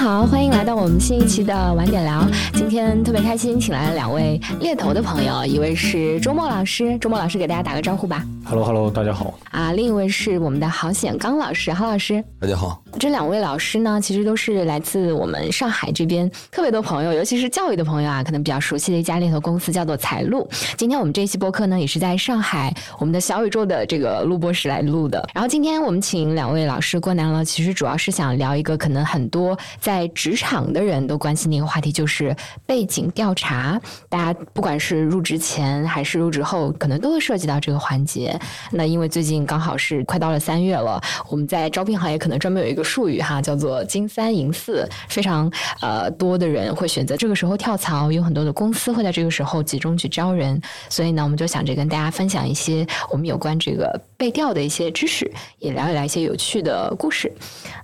好，欢迎来到我们新一期的晚点聊。今天特别开心，请来了两位猎头的朋友，一位是周末老师，周末老师给大家打个招呼吧。Hello，Hello，大家好。啊，另一位是我们的郝显刚老师，郝老师，大家好。这两位老师呢，其实都是来自我们上海这边特别多朋友，尤其是教育的朋友啊，可能比较熟悉的一家猎头公司叫做财路。今天我们这一期播客呢，也是在上海我们的小宇宙的这个录播室来录的。然后今天我们请两位老师过来了，其实主要是想聊一个可能很多在职场的人都关心的一个话题，就是背景调查。大家不管是入职前还是入职后，可能都会涉及到这个环节。那因为最近刚好是快到了三月了，我们在招聘行业可能专门有一个术语哈，叫做金三银四，非常呃多的人会选择这个时候跳槽，有很多的公司会在这个时候集中去招人。所以呢，我们就想着跟大家分享一些我们有关这个背调的一些知识，也聊一聊一些有趣的故事。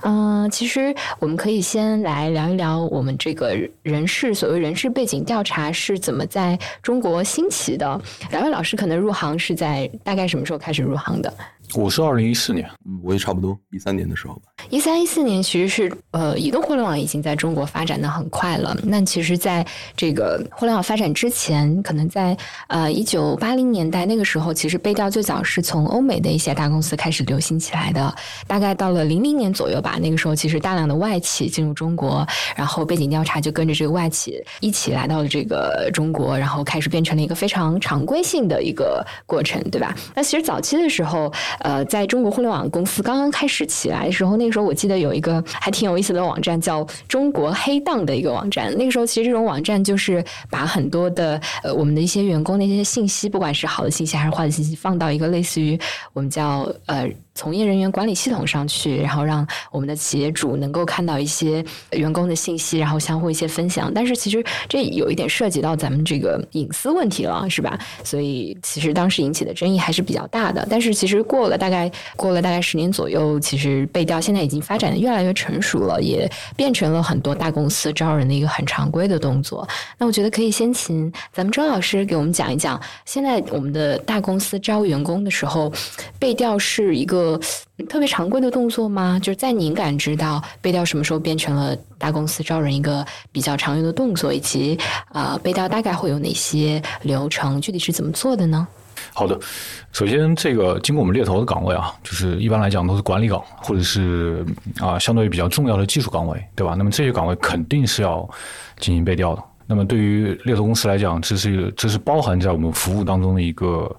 嗯，其实我们可以先来聊一聊我们这个人事所谓人事背景调查是怎么在中国兴起的。两位老师可能入行是在大概什么时候开始入行的？我是二零一四年，嗯，我也差不多一三年的时候吧。一三一四年其实是呃，移动互联网已经在中国发展的很快了。那其实，在这个互联网发展之前，可能在呃一九八零年代那个时候，其实背调最早是从欧美的一些大公司开始流行起来的。大概到了零零年左右吧，那个时候其实大量的外企进入中国，然后背景调查就跟着这个外企一起来到了这个中国，然后开始变成了一个非常常规性的一个过程，对吧？那其实早期的时候。呃，呃在中国互联网公司刚刚开始起来的时候，那个时候我记得有一个 还挺有意思的网站，叫“中国黑档”的一个网站。那个时候，其实这种网站就是把很多的呃我们的一些员工的一些信息，不管是好的信息还是坏的信息，放到一个类似于我们叫呃。从业人员管理系统上去，然后让我们的企业主能够看到一些员工的信息，然后相互一些分享。但是其实这有一点涉及到咱们这个隐私问题了，是吧？所以其实当时引起的争议还是比较大的。但是其实过了大概过了大概十年左右，其实背调现在已经发展的越来越成熟了，也变成了很多大公司招人的一个很常规的动作。那我觉得可以先请咱们周老师给我们讲一讲，现在我们的大公司招员工的时候，背调是一个。特别常规的动作吗？就是在您感知到背调什么时候变成了大公司招人一个比较常用的动作，以及啊背调大概会有哪些流程，具体是怎么做的呢？好的，首先这个经过我们猎头的岗位啊，就是一般来讲都是管理岗，或者是啊相对比较重要的技术岗位，对吧？那么这些岗位肯定是要进行背调的。那么对于猎头公司来讲，这是这是包含在我们服务当中的一个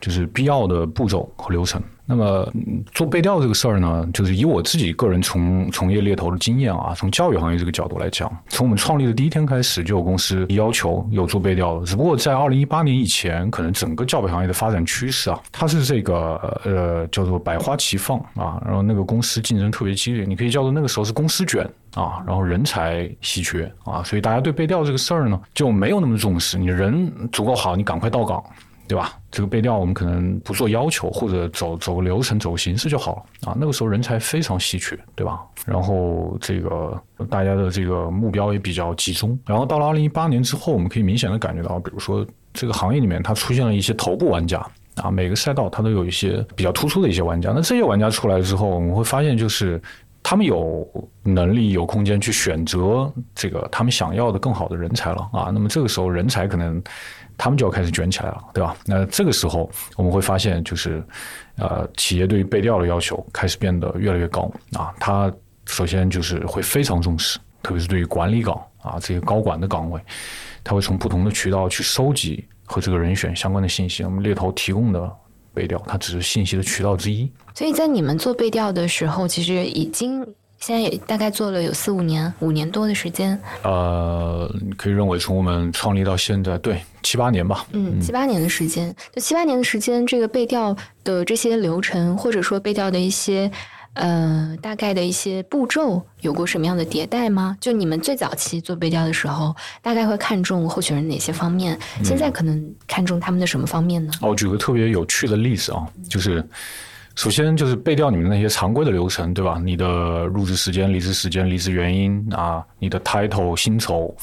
就是必要的步骤和流程。那么做背调这个事儿呢，就是以我自己个人从从业猎头的经验啊，从教育行业这个角度来讲，从我们创立的第一天开始，就有公司要求有做背调的。只不过在二零一八年以前，可能整个教培行业的发展趋势啊，它是这个呃叫做百花齐放啊，然后那个公司竞争特别激烈，你可以叫做那个时候是公司卷啊，然后人才稀缺啊，所以大家对背调这个事儿呢就没有那么重视。你人足够好，你赶快到岗。对吧？这个背调我们可能不做要求，或者走走个流程、走个形式就好了啊。那个时候人才非常稀缺，对吧？然后这个大家的这个目标也比较集中。然后到了二零一八年之后，我们可以明显的感觉到，比如说这个行业里面它出现了一些头部玩家啊，每个赛道它都有一些比较突出的一些玩家。那这些玩家出来之后，我们会发现就是他们有能力、有空间去选择这个他们想要的更好的人才了啊。那么这个时候人才可能。他们就要开始卷起来了，对吧？那这个时候我们会发现，就是呃，企业对于背调的要求开始变得越来越高啊。他首先就是会非常重视，特别是对于管理岗啊这些高管的岗位，他会从不同的渠道去收集和这个人选相关的信息。我们猎头提供的背调，它只是信息的渠道之一。所以在你们做背调的时候，其实已经。现在也大概做了有四五年，五年多的时间。呃，可以认为从我们创立到现在，对七八年吧。嗯，七八年的时间，就七八年的时间，这个背调的这些流程，或者说背调的一些呃大概的一些步骤，有过什么样的迭代吗？就你们最早期做背调的时候，大概会看重候选人哪些方面？现在可能看重他们的什么方面呢？哦，举个特别有趣的例子啊，就是。首先就是背调你们那些常规的流程，对吧？你的入职时间、离职时间、离职原因啊，你的 title、薪酬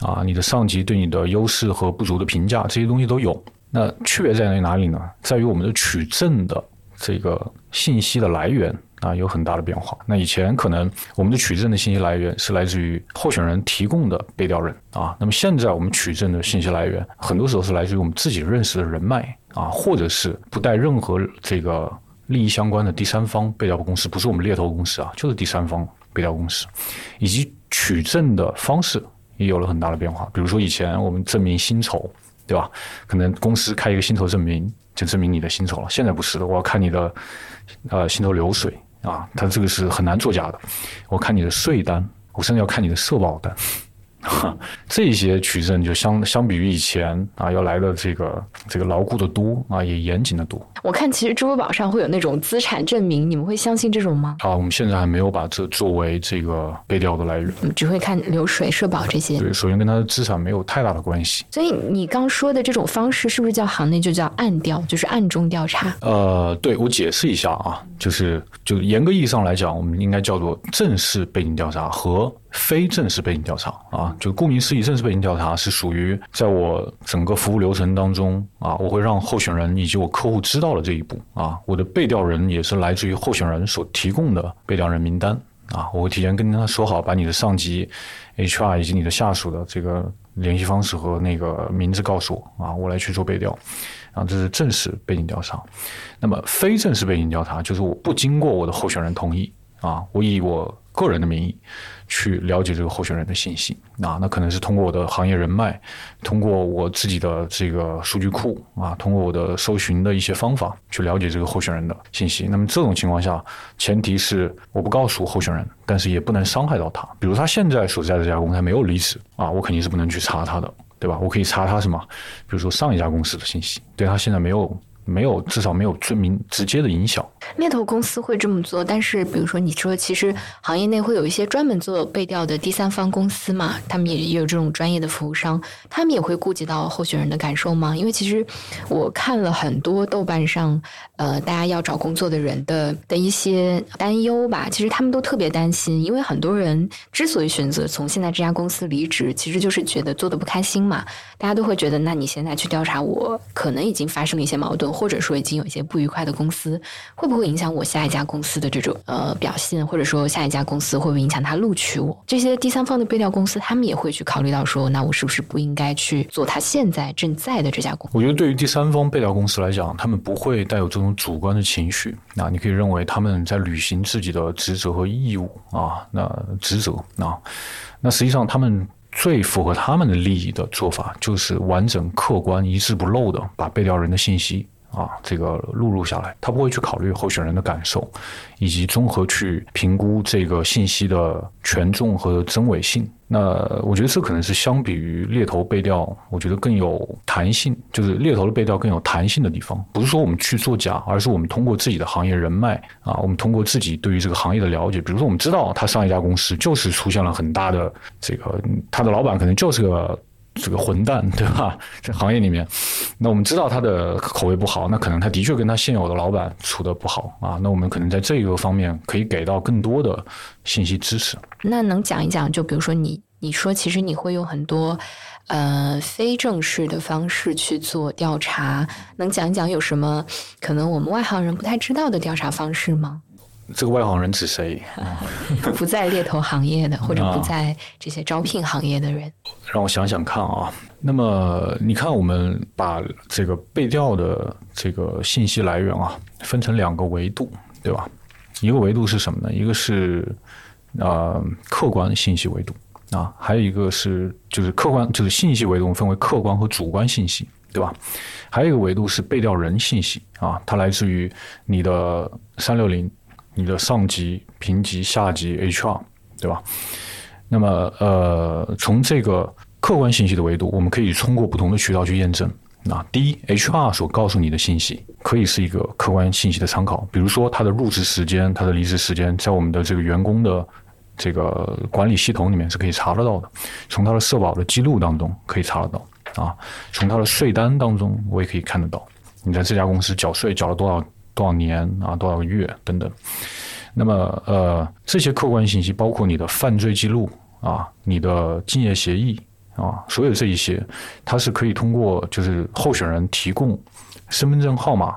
啊，你的上级对你的优势和不足的评价，这些东西都有。那区别在于哪里呢？在于我们的取证的这个信息的来源啊有很大的变化。那以前可能我们的取证的信息来源是来自于候选人提供的被调人啊，那么现在我们取证的信息来源很多时候是来自于我们自己认识的人脉啊，或者是不带任何这个利益相关的第三方被调公司，不是我们猎头公司啊，就是第三方被调公司，以及取证的方式也有了很大的变化。比如说以前我们证明薪酬，对吧？可能公司开一个薪酬证明。就证明你的薪酬了。现在不是的，我要看你的呃薪酬流水啊，它这个是很难作假的。我看你的税单，我甚至要看你的社保单。这些取证就相相比于以前啊，要来的这个这个牢固的多啊，也严谨的多。我看其实支付宝上会有那种资产证明，你们会相信这种吗？啊，我们现在还没有把这作为这个背调的来源，只会看流水、社保这些。对，首先跟他的资产没有太大的关系。所以你刚说的这种方式，是不是叫行内就叫暗调，就是暗中调查？呃，对我解释一下啊，就是就严格意义上来讲，我们应该叫做正式背景调查和。非正式背景调查啊，就顾名思义，正式背景调查是属于在我整个服务流程当中啊，我会让候选人以及我客户知道了这一步啊，我的被调人也是来自于候选人所提供的被调人名单啊，我会提前跟他说好，把你的上级、HR 以及你的下属的这个联系方式和那个名字告诉我啊，我来去做背调啊，这是正式背景调查。那么非正式背景调查就是我不经过我的候选人同意啊，我以我个人的名义。去了解这个候选人的信息啊，那可能是通过我的行业人脉，通过我自己的这个数据库啊，通过我的搜寻的一些方法去了解这个候选人的信息。那么这种情况下，前提是我不告诉候选人，但是也不能伤害到他。比如他现在所在的这家公司没有离职啊，我肯定是不能去查他的，对吧？我可以查他什么？比如说上一家公司的信息，对他现在没有。没有，至少没有最明直接的影响。猎头公司会这么做，但是比如说你说，其实行业内会有一些专门做背调的第三方公司嘛，他们也也有这种专业的服务商，他们也会顾及到候选人的感受吗？因为其实我看了很多豆瓣上，呃，大家要找工作的人的的一些担忧吧，其实他们都特别担心，因为很多人之所以选择从现在这家公司离职，其实就是觉得做的不开心嘛。大家都会觉得，那你现在去调查我，可能已经发生了一些矛盾。或者说已经有一些不愉快的公司，会不会影响我下一家公司的这种呃表现？或者说下一家公司会不会影响他录取我？这些第三方的背调公司，他们也会去考虑到说，那我是不是不应该去做他现在正在的这家公司？我觉得对于第三方背调公司来讲，他们不会带有这种主观的情绪。那你可以认为他们在履行自己的职责和义务啊，那职责啊，那实际上他们。最符合他们的利益的做法，就是完整、客观、一字不漏的把被调人的信息啊，这个录入下来。他不会去考虑候选人的感受，以及综合去评估这个信息的权重和真伪性。那我觉得这可能是相比于猎头背调，我觉得更有弹性，就是猎头的背调更有弹性的地方。不是说我们去做假，而是我们通过自己的行业人脉啊，我们通过自己对于这个行业的了解，比如说我们知道他上一家公司就是出现了很大的这个，他的老板可能就是个。这个混蛋，对吧？这行业里面，那我们知道他的口味不好，那可能他的确跟他现有的老板处的不好啊。那我们可能在这个方面可以给到更多的信息支持。那能讲一讲，就比如说你你说，其实你会用很多呃非正式的方式去做调查，能讲一讲有什么可能我们外行人不太知道的调查方式吗？这个外行人指谁？不在猎头行业的，或者不在这些招聘行业的人。让我想想看啊。那么你看，我们把这个背调的这个信息来源啊，分成两个维度，对吧？一个维度是什么呢？一个是呃客观信息维度啊，还有一个是就是客观就是信息维度分为客观和主观信息，对吧？还有一个维度是背调人信息啊，它来自于你的三六零。你的上级、平级、下级、HR，对吧？那么，呃，从这个客观信息的维度，我们可以通过不同的渠道去验证。那第一，HR 所告诉你的信息可以是一个客观信息的参考，比如说他的入职时间、他的离职时间，在我们的这个员工的这个管理系统里面是可以查得到的。从他的社保的记录当中可以查得到啊，从他的税单当中我也可以看得到，你在这家公司缴税缴了多少。多少年啊？多少个月等等？那么呃，这些客观信息包括你的犯罪记录啊，你的竞业协议啊，所有这一些，它是可以通过就是候选人提供身份证号码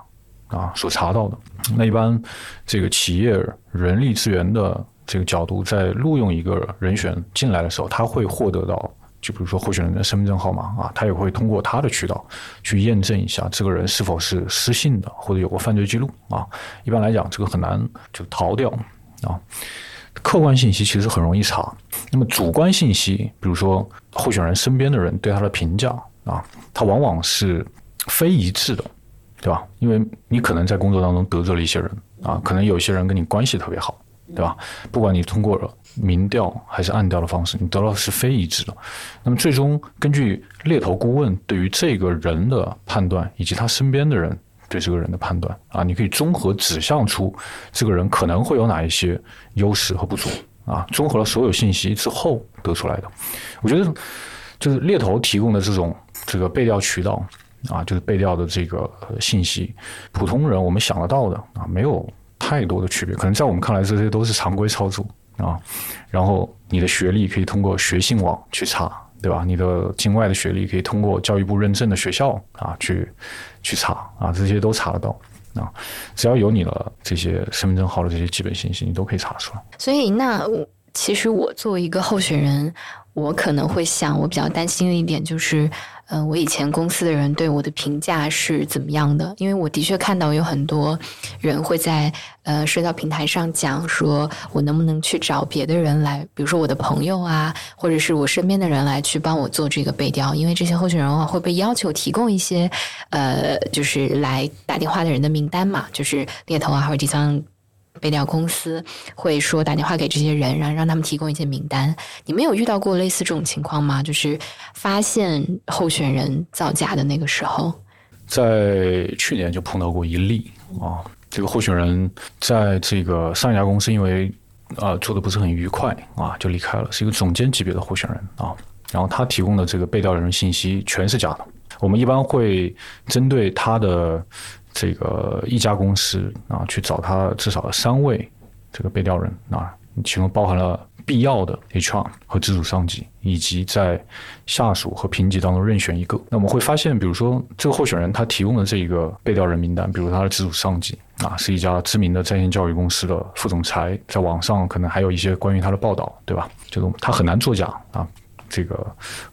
啊所查到的。那一般这个企业人力资源的这个角度，在录用一个人选进来的时候，他会获得到，就比如说候选人的身份证号码啊，他也会通过他的渠道去验证一下这个人是否是失信的，或者有过犯罪记录啊。一般来讲，这个很难就逃掉啊。客观信息其实很容易查，那么主观信息，比如说候选人身边的人对他的评价啊，他往往是非一致的，对吧？因为你可能在工作当中得罪了一些人啊，可能有些人跟你关系特别好，对吧？不管你通过了明调还是暗调的方式，你得到的是非一致的。那么最终根据猎头顾问对于这个人的判断，以及他身边的人。对这个人的判断啊，你可以综合指向出这个人可能会有哪一些优势和不足啊，综合了所有信息之后得出来的。我觉得就是猎头提供的这种这个背调渠道啊，就是背调的这个信息，普通人我们想得到的啊，没有太多的区别。可能在我们看来，这些都是常规操作啊。然后你的学历可以通过学信网去查。对吧？你的境外的学历可以通过教育部认证的学校啊去去查啊，这些都查得到啊。只要有你的这些身份证号的这些基本信息，你都可以查出来。所以，那其实我作为一个候选人，我可能会想，我比较担心的一点就是。嗯，我以前公司的人对我的评价是怎么样的？因为我的确看到有很多人会在呃社交平台上讲，说我能不能去找别的人来，比如说我的朋友啊，或者是我身边的人来去帮我做这个背调，因为这些候选人啊会被要求提供一些呃，就是来打电话的人的名单嘛，就是猎头啊或者第三。背调公司会说打电话给这些人，然后让他们提供一些名单。你们有遇到过类似这种情况吗？就是发现候选人造假的那个时候，在去年就碰到过一例啊。这个候选人在这个上一家公司，因为啊做的不是很愉快啊，就离开了。是一个总监级别的候选人啊，然后他提供的这个被调人信息全是假的。我们一般会针对他的。这个一家公司啊，去找他至少三位这个被调人啊，其中包含了必要的 HR 和直属上级，以及在下属和评级当中任选一个。那我们会发现，比如说这个候选人他提供的这一个被调人名单，比如他的直属上级啊，是一家知名的在线教育公司的副总裁，在网上可能还有一些关于他的报道，对吧？就是他很难作假啊。这个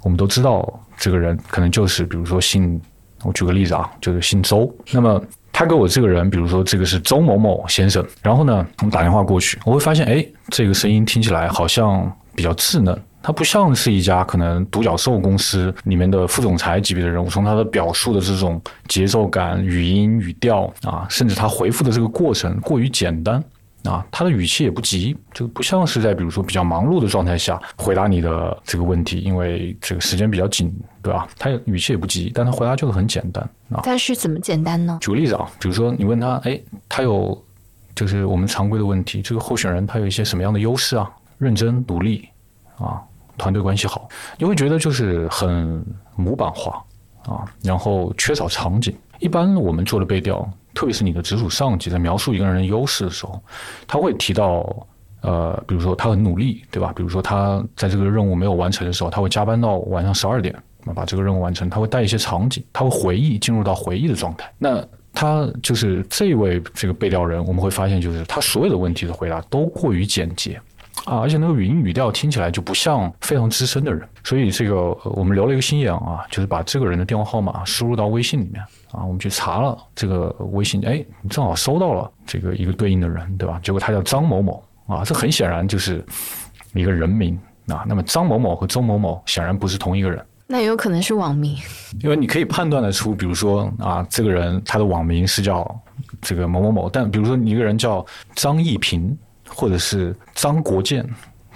我们都知道，这个人可能就是比如说姓。我举个例子啊，就是姓周。那么他给我这个人，比如说这个是周某某先生，然后呢，我们打电话过去，我会发现，哎，这个声音听起来好像比较稚嫩，他不像是一家可能独角兽公司里面的副总裁级别的人物。从他的表述的这种节奏感、语音、语调啊，甚至他回复的这个过程过于简单。啊，他的语气也不急，就不像是在比如说比较忙碌的状态下回答你的这个问题，因为这个时间比较紧，对吧？他语气也不急，但他回答就是很简单啊。但是怎么简单呢？举个例子啊，比如说你问他，哎，他有就是我们常规的问题，这个候选人他有一些什么样的优势啊？认真努力啊，团队关系好，你会觉得就是很模板化啊，然后缺少场景。一般我们做的背调。特别是你的直属上级在描述一个人的优势的时候，他会提到，呃，比如说他很努力，对吧？比如说他在这个任务没有完成的时候，他会加班到晚上十二点，那把这个任务完成。他会带一些场景，他会回忆，进入到回忆的状态。那他就是这位这个被调人，我们会发现，就是他所有的问题的回答都过于简洁。啊，而且那个语音语调听起来就不像非常资深的人，所以这个我们留了一个心眼啊，就是把这个人的电话号码输入到微信里面啊，我们去查了这个微信，哎，正好收到了这个一个对应的人，对吧？结果他叫张某某啊，这很显然就是一个人名啊。那么张某某和周某某显然不是同一个人，那也有可能是网名，因为你可以判断得出，比如说啊，这个人他的网名是叫这个某某某，但比如说你一个人叫张一平。或者是张国建，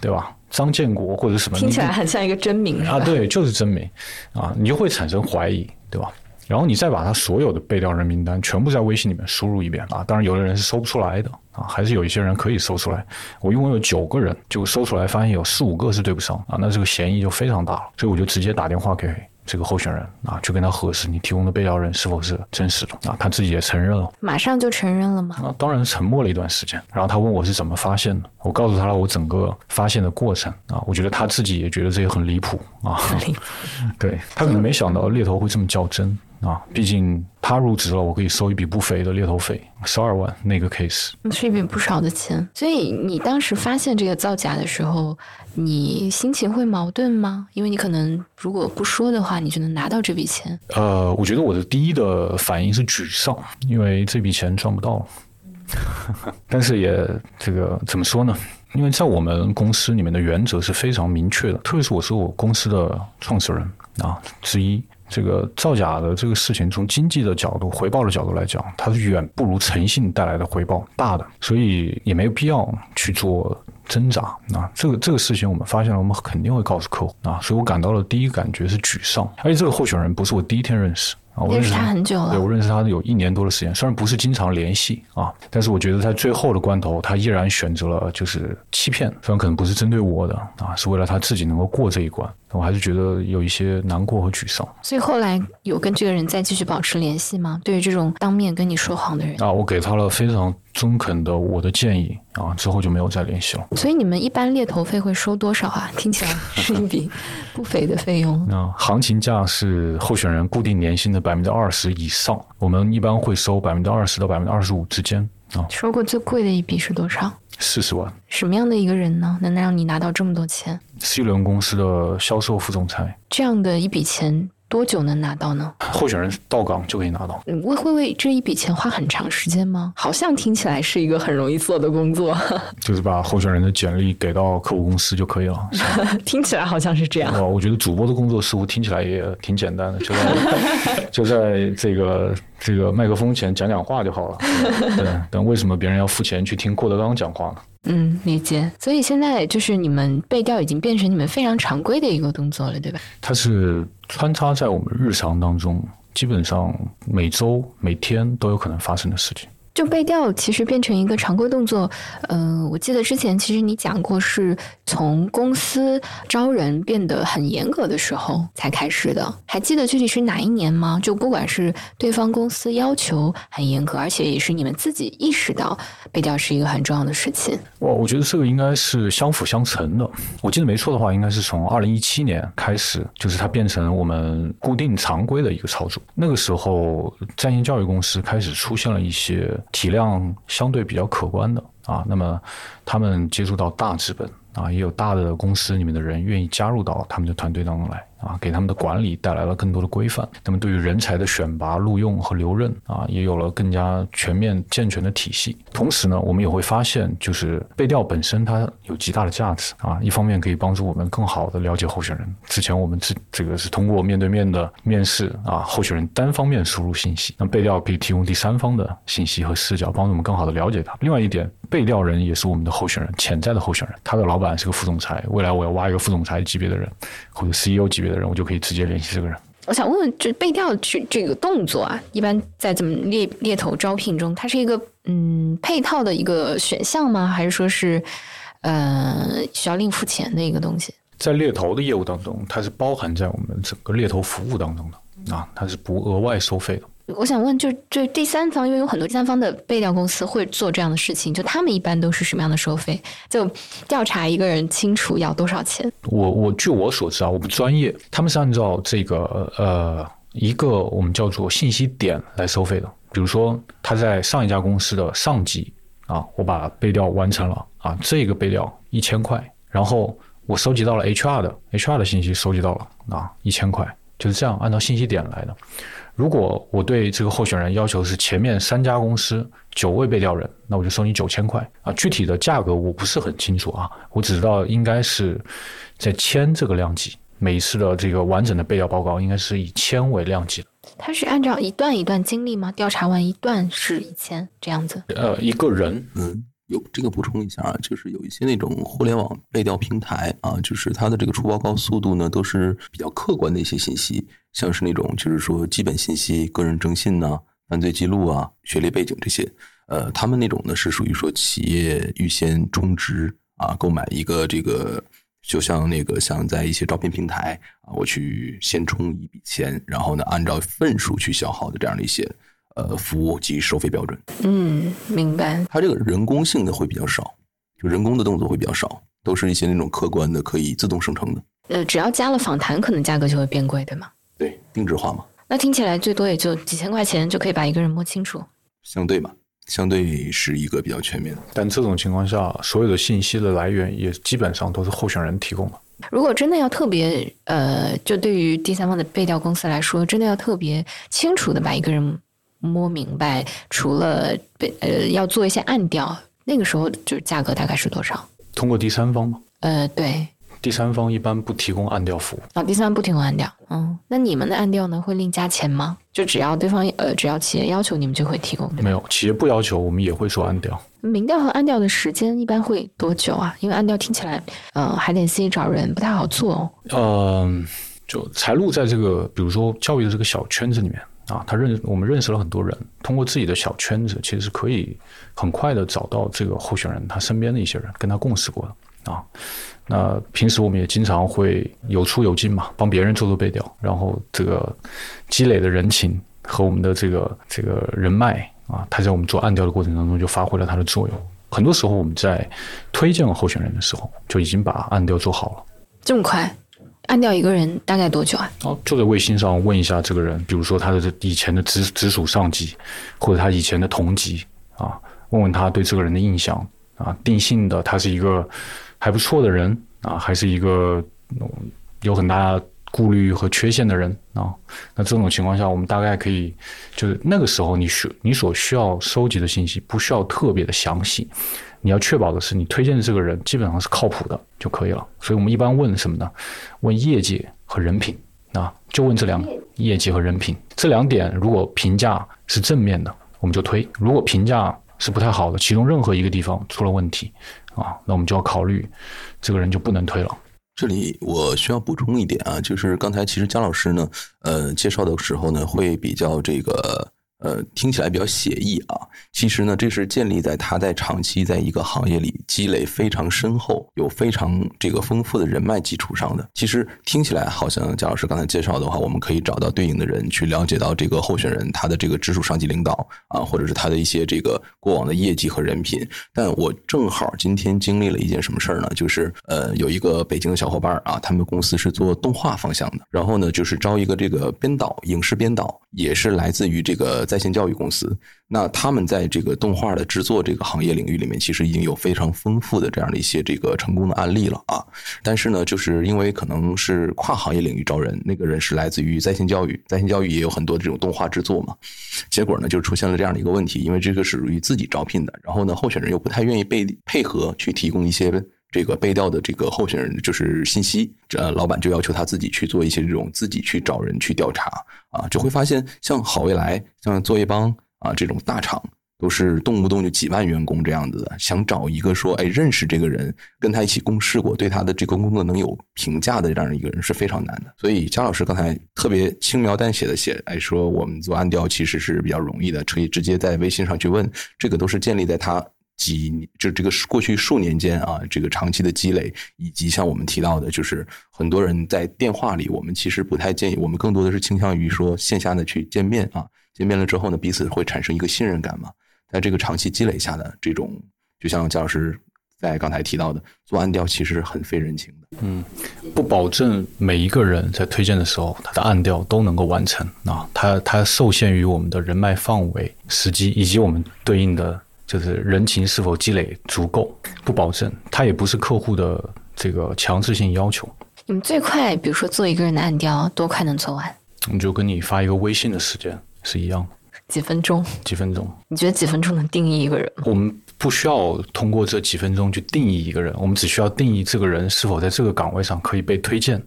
对吧？张建国或者什么，听起来很像一个真名啊，对，就是真名啊，你就会产生怀疑，对吧？然后你再把他所有的被调人名单全部在微信里面输入一遍啊，当然有的人是搜不出来的啊，还是有一些人可以搜出来。我一共有九个人，就搜出来发现有四五个是对不上啊，那这个嫌疑就非常大了，所以我就直接打电话给。这个候选人啊，去跟他核实你提供的被调人是否是真实的啊，他自己也承认了，马上就承认了吗？啊，当然沉默了一段时间，然后他问我是怎么发现的，我告诉他了我整个发现的过程啊，我觉得他自己也觉得这也很离谱啊，离谱，对他可能没想到猎头会这么较真啊，毕竟他入职了，我可以收一笔不菲的猎头费，十二万那个 case。是一笔不少的钱。所以你当时发现这个造假的时候，你心情会矛盾吗？因为你可能如果不说的话，你就能拿到这笔钱。呃，我觉得我的第一的反应是沮丧，因为这笔钱赚不到。但是也这个怎么说呢？因为在我们公司里面的原则是非常明确的，特别是我是我公司的创始人啊之一。这个造假的这个事情，从经济的角度、回报的角度来讲，它是远不如诚信带来的回报大的，所以也没有必要去做挣扎啊。这个这个事情我们发现了，我们肯定会告诉客户啊。所以我感到了第一感觉是沮丧，而且这个候选人不是我第一天认识。啊，我认识他很久了。对，我认识他有一年多的时间，虽然不是经常联系啊，但是我觉得在最后的关头，他依然选择了就是欺骗，虽然可能不是针对我的啊，是为了他自己能够过这一关，我还是觉得有一些难过和沮丧。所以后来有跟这个人再继续保持联系吗？对于这种当面跟你说谎的人啊，我给他了非常中肯的我的建议啊，之后就没有再联系了。所以你们一般猎头费会收多少啊？听起来是一笔不菲的费用。那行情价是候选人固定年薪的百分之二十以上，我们一般会收百分之二十到百分之二十五之间啊。收过最贵的一笔是多少？四十万。什么样的一个人呢？能让你拿到这么多钱？C 轮公司的销售副总裁。这样的一笔钱。多久能拿到呢？候选人到岗就可以拿到。会会为这一笔钱花很长时间吗？好像听起来是一个很容易做的工作。就是把候选人的简历给到客户公司就可以了。听起来好像是这样。我觉得主播的工作似乎听起来也挺简单的，就在 就在这个这个麦克风前讲讲话就好了。对，但为什么别人要付钱去听郭德纲讲话呢？嗯，理解。所以现在就是你们背调已经变成你们非常常规的一个动作了，对吧？它是穿插在我们日常当中，基本上每周、每天都有可能发生的事情。就背调其实变成一个常规动作，嗯，我记得之前其实你讲过，是从公司招人变得很严格的时候才开始的，还记得具体是哪一年吗？就不管是对方公司要求很严格，而且也是你们自己意识到背调是一个很重要的事情。哇，我觉得这个应该是相辅相成的。我记得没错的话，应该是从二零一七年开始，就是它变成我们固定常规的一个操作。那个时候，在线教育公司开始出现了一些。体量相对比较可观的。啊，那么他们接触到大资本啊，也有大的公司里面的人愿意加入到他们的团队当中来。啊，给他们的管理带来了更多的规范。那么，对于人才的选拔、录用和留任啊，也有了更加全面健全的体系。同时呢，我们也会发现，就是背调本身它有极大的价值啊。一方面可以帮助我们更好的了解候选人。之前我们这这个是通过面对面的面试啊，候选人单方面输入信息。那背调可以提供第三方的信息和视角，帮助我们更好的了解他。另外一点，背调人也是我们的候选人，潜在的候选人。他的老板是个副总裁，未来我要挖一个副总裁级别的人，或者 CEO 级别。的人，我就可以直接联系这个人。我想问问，就背调这这个动作啊，一般在怎么猎猎头招聘中，它是一个嗯配套的一个选项吗？还是说是呃需要另付钱的一个东西？在猎头的业务当中，它是包含在我们整个猎头服务当中的啊，它是不额外收费的。我想问，就就第三方，因为有很多第三方的背调公司会做这样的事情，就他们一般都是什么样的收费？就调查一个人清楚要多少钱？我我据我所知啊，我不专业，他们是按照这个呃一个我们叫做信息点来收费的。比如说他在上一家公司的上级啊，我把背调完成了啊，这个背调一千块，然后我收集到了 HR 的 HR 的信息，收集到了啊一千块，就是这样按照信息点来的。如果我对这个候选人要求是前面三家公司九位被调人，那我就收你九千块啊。具体的价格我不是很清楚啊，我只知道应该是在千这个量级，每一次的这个完整的被调报告应该是以千为量级的。它是按照一段一段经历吗？调查完一段是一千这样子？呃，一个人，嗯。有这个补充一下啊，就是有一些那种互联网背调平台啊，就是它的这个出报告速度呢，都是比较客观的一些信息，像是那种就是说基本信息、个人征信呐、犯罪记录啊、学历背景这些，呃，他们那种呢是属于说企业预先充值啊，购买一个这个，就像那个像在一些招聘平台啊，我去先充一笔钱，然后呢按照份数去消耗的这样的一些。呃，服务及收费标准。嗯，明白。它这个人工性的会比较少，就人工的动作会比较少，都是一些那种客观的可以自动生成的。呃，只要加了访谈，可能价格就会变贵，对吗？对，定制化嘛。那听起来最多也就几千块钱就可以把一个人摸清楚。相对吧，相对是一个比较全面的。但这种情况下，所有的信息的来源也基本上都是候选人提供的。如果真的要特别呃，就对于第三方的背调公司来说，真的要特别清楚的把一个人摸明白，除了被呃要做一些暗调，那个时候就是价格大概是多少？通过第三方吗？呃，对，第三方一般不提供暗调服务。啊，第三方不提供暗调，嗯，那你们的暗调呢会另加钱吗？就只要对方呃，只要企业要求，你们就会提供。没有，企业不要求，我们也会做暗调。明调和暗调的时间一般会多久啊？因为暗调听起来，呃，还得自己找人，不太好做哦。嗯，就财路在这个，比如说教育的这个小圈子里面啊，他认我们认识了很多人，通过自己的小圈子，其实是可以很快的找到这个候选人他身边的一些人，跟他共事过的啊。那平时我们也经常会有出有进嘛，帮别人做做背调，然后这个积累的人情和我们的这个这个人脉啊，他在我们做暗调的过程当中就发挥了它的作用。很多时候我们在推荐候选人的时候，就已经把暗调做好了。这么快，按掉一个人大概多久啊？哦，就在卫星上问一下这个人，比如说他的以前的直直属上级，或者他以前的同级啊，问问他对这个人的印象啊，定性的他是一个还不错的人啊，还是一个有很大顾虑和缺陷的人啊。那这种情况下，我们大概可以就是那个时候你需你所需要收集的信息不需要特别的详细，你要确保的是你推荐的这个人基本上是靠谱的就可以了。所以我们一般问什么呢？问业绩和人品啊，就问这两业绩和人品这两点，如果评价是正面的，我们就推；如果评价是不太好的，其中任何一个地方出了问题啊，那我们就要考虑这个人就不能推了。这里我需要补充一点啊，就是刚才其实姜老师呢，呃，介绍的时候呢，会比较这个呃，听起来比较写意啊。其实呢，这是建立在他在长期在一个行业里积累非常深厚、有非常这个丰富的人脉基础上的。其实听起来好像贾老师刚才介绍的话，我们可以找到对应的人去了解到这个候选人他的这个直属上级领导啊，或者是他的一些这个过往的业绩和人品。但我正好今天经历了一件什么事儿呢？就是呃，有一个北京的小伙伴啊，他们公司是做动画方向的，然后呢，就是招一个这个编导，影视编导，也是来自于这个在线教育公司。那他们在这个动画的制作这个行业领域里面，其实已经有非常丰富的这样的一些这个成功的案例了啊。但是呢，就是因为可能是跨行业领域招人，那个人是来自于在线教育，在线教育也有很多这种动画制作嘛。结果呢，就出现了这样的一个问题，因为这个是属于自己招聘的，然后呢，候选人又不太愿意被配合去提供一些这个背调的这个候选人就是信息，这老板就要求他自己去做一些这种自己去找人去调查啊，就会发现像好未来、像作业帮啊这种大厂。都是动不动就几万员工这样子的，想找一个说，哎，认识这个人，跟他一起共事过，对他的这个工作能有评价的这样一个人是非常难的。所以，姜老师刚才特别轻描淡写的写，哎，说我们做暗调其实是比较容易的，可以直接在微信上去问，这个都是建立在他几就这个过去数年间啊，这个长期的积累，以及像我们提到的，就是很多人在电话里，我们其实不太建议，我们更多的是倾向于说线下的去见面啊，见面了之后呢，彼此会产生一个信任感嘛。在这个长期积累下的这种，就像贾老师在刚才提到的，做暗调其实是很费人情的。嗯，不保证每一个人在推荐的时候，他的暗调都能够完成啊，他他受限于我们的人脉范围、时机以及我们对应的就是人情是否积累足够，不保证，它也不是客户的这个强制性要求。你们最快，比如说做一个人的暗调，多快能做完？你就跟你发一个微信的时间是一样的，几分钟？几分钟。你觉得几分钟能定义一个人吗？我们不需要通过这几分钟去定义一个人，我们只需要定义这个人是否在这个岗位上可以被推荐。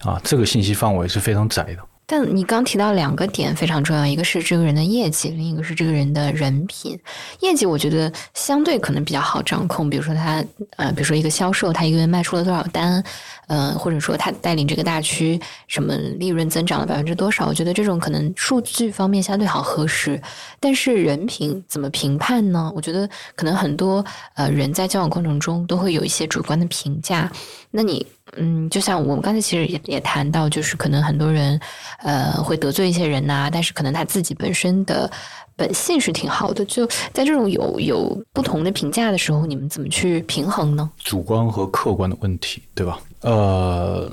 啊，这个信息范围是非常窄的。但你刚提到两个点非常重要，一个是这个人的业绩，另一个是这个人的人品。业绩我觉得相对可能比较好掌控，比如说他呃，比如说一个销售，他一个月卖出了多少单，呃，或者说他带领这个大区什么利润增长了百分之多少，我觉得这种可能数据方面相对好核实。但是人品怎么评判呢？我觉得可能很多呃人在交往过程中都会有一些主观的评价。那你嗯，就像我们刚才其实也也谈到，就是可能很多人呃会得罪一些人呐、但是可能他自己本身的本性是挺好的。就在这种有有不同的评价的时候，你们怎么去平衡呢？主观和客观的问题，对吧？呃，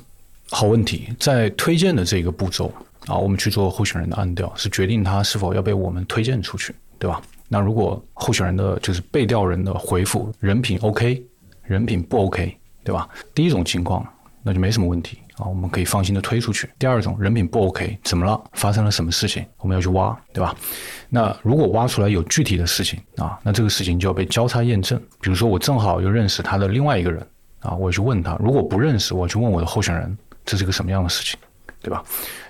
好问题，在推荐的这个步骤啊，我们去做候选人的暗调，是决定他是否要被我们推荐出去，对吧？那如果候选人的就是被调人的回复人品 OK，人品不 OK，对吧？第一种情况那就没什么问题啊，我们可以放心的推出去。第二种人品不 OK，怎么了？发生了什么事情？我们要去挖，对吧？那如果挖出来有具体的事情啊，那这个事情就要被交叉验证。比如说我正好又认识他的另外一个人。啊，我去问他，如果不认识，我去问我的候选人，这是个什么样的事情，对吧？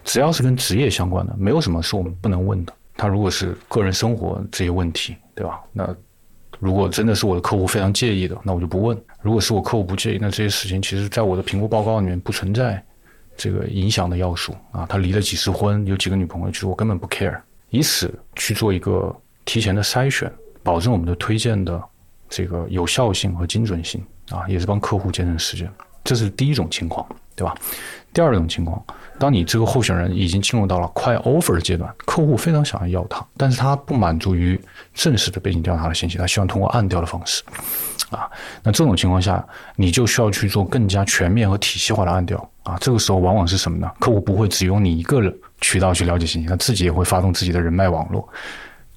只要是跟职业相关的，没有什么是我们不能问的。他如果是个人生活这些问题，对吧？那如果真的是我的客户非常介意的，那我就不问。如果是我客户不介意，那这些事情其实在我的评估报告里面不存在这个影响的要素啊。他离了几次婚，有几个女朋友，其实我根本不 care。以此去做一个提前的筛选，保证我们的推荐的这个有效性和精准性。啊，也是帮客户节省时间，这是第一种情况，对吧？第二种情况，当你这个候选人已经进入到了快 offer 的阶段，客户非常想要要他，但是他不满足于正式的背景调查的信息，他希望通过暗调的方式，啊，那这种情况下，你就需要去做更加全面和体系化的暗调，啊，这个时候往往是什么呢？客户不会只用你一个渠道去了解信息，他自己也会发动自己的人脉网络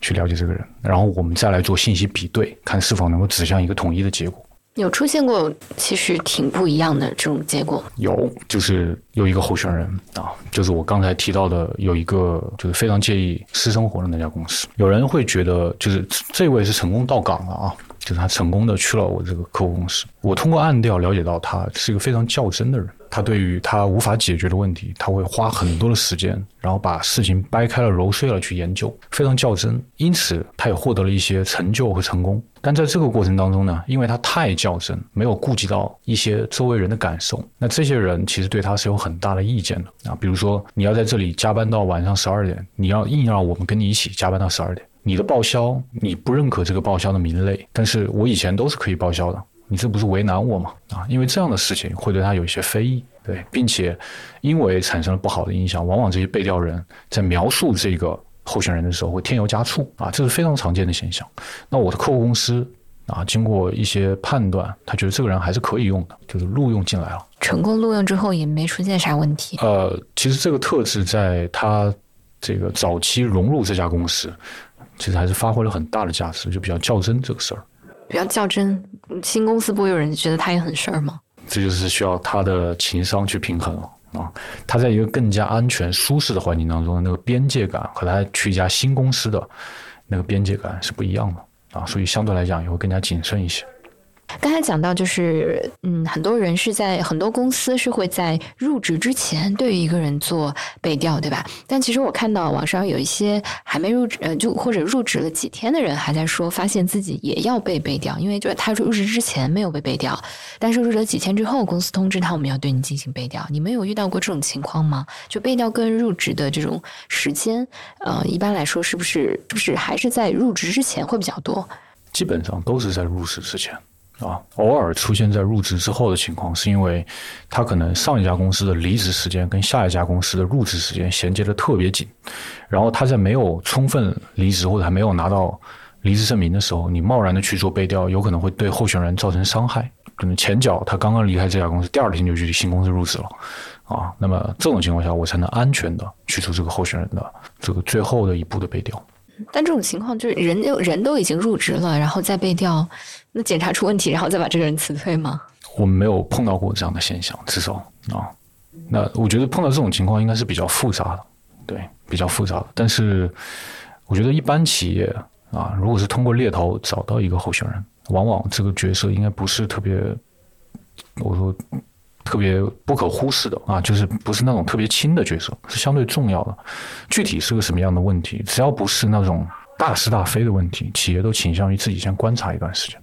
去了解这个人，然后我们再来做信息比对，看是否能够指向一个统一的结果。有出现过，其实挺不一样的这种结果。有，就是有一个候选人啊，就是我刚才提到的，有一个就是非常介意私生活的那家公司。有人会觉得，就是这位是成功到岗了啊，就是他成功的去了我这个客户公司。我通过暗调了解到，他是一个非常较真的人。他对于他无法解决的问题，他会花很多的时间，然后把事情掰开了揉碎了去研究，非常较真。因此，他也获得了一些成就和成功。但在这个过程当中呢，因为他太较真，没有顾及到一些周围人的感受，那这些人其实对他是有很大的意见的啊。比如说，你要在这里加班到晚上十二点，你要硬让我们跟你一起加班到十二点，你的报销你不认可这个报销的名类，但是我以前都是可以报销的。你这不是为难我吗？啊，因为这样的事情会对他有一些非议，对，并且因为产生了不好的影响，往往这些被调人在描述这个候选人的时候会添油加醋啊，这是非常常见的现象。那我的客户公司啊，经过一些判断，他觉得这个人还是可以用的，就是录用进来了。成功录用之后也没出现啥问题。呃，其实这个特质在他这个早期融入这家公司，其实还是发挥了很大的价值，就比较较真这个事儿。比较较真，新公司不会有人觉得他也很事儿吗？这就是需要他的情商去平衡了啊！他在一个更加安全、舒适的环境当中的那个边界感，和他去一家新公司的那个边界感是不一样的啊，所以相对来讲也会更加谨慎一些。刚才讲到，就是嗯，很多人是在很多公司是会在入职之前对于一个人做背调，对吧？但其实我看到网上有一些还没入职，呃，就或者入职了几天的人还在说，发现自己也要被背调，因为就是他入职之前没有被背调，但是入职几天之后，公司通知他我们要对你进行背调。你们有遇到过这种情况吗？就背调跟入职的这种时间，呃，一般来说是不是是不是还是在入职之前会比较多？基本上都是在入职之前。啊，偶尔出现在入职之后的情况，是因为他可能上一家公司的离职时间跟下一家公司的入职时间衔接的特别紧，然后他在没有充分离职或者还没有拿到离职证明的时候，你贸然的去做背调，有可能会对候选人造成伤害。可能前脚他刚刚离开这家公司，第二天就去新公司入职了，啊，那么这种情况下，我才能安全的去除这个候选人的这个最后的一步的背调。但这种情况就是人就人都已经入职了，然后再被调，那检查出问题，然后再把这个人辞退吗？我们没有碰到过这样的现象，至少啊，那我觉得碰到这种情况应该是比较复杂的，对，比较复杂的。但是我觉得一般企业啊，如果是通过猎头找到一个候选人，往往这个角色应该不是特别，我说。特别不可忽视的啊，就是不是那种特别轻的角色，是相对重要的。具体是个什么样的问题，只要不是那种大是大非的问题，企业都倾向于自己先观察一段时间。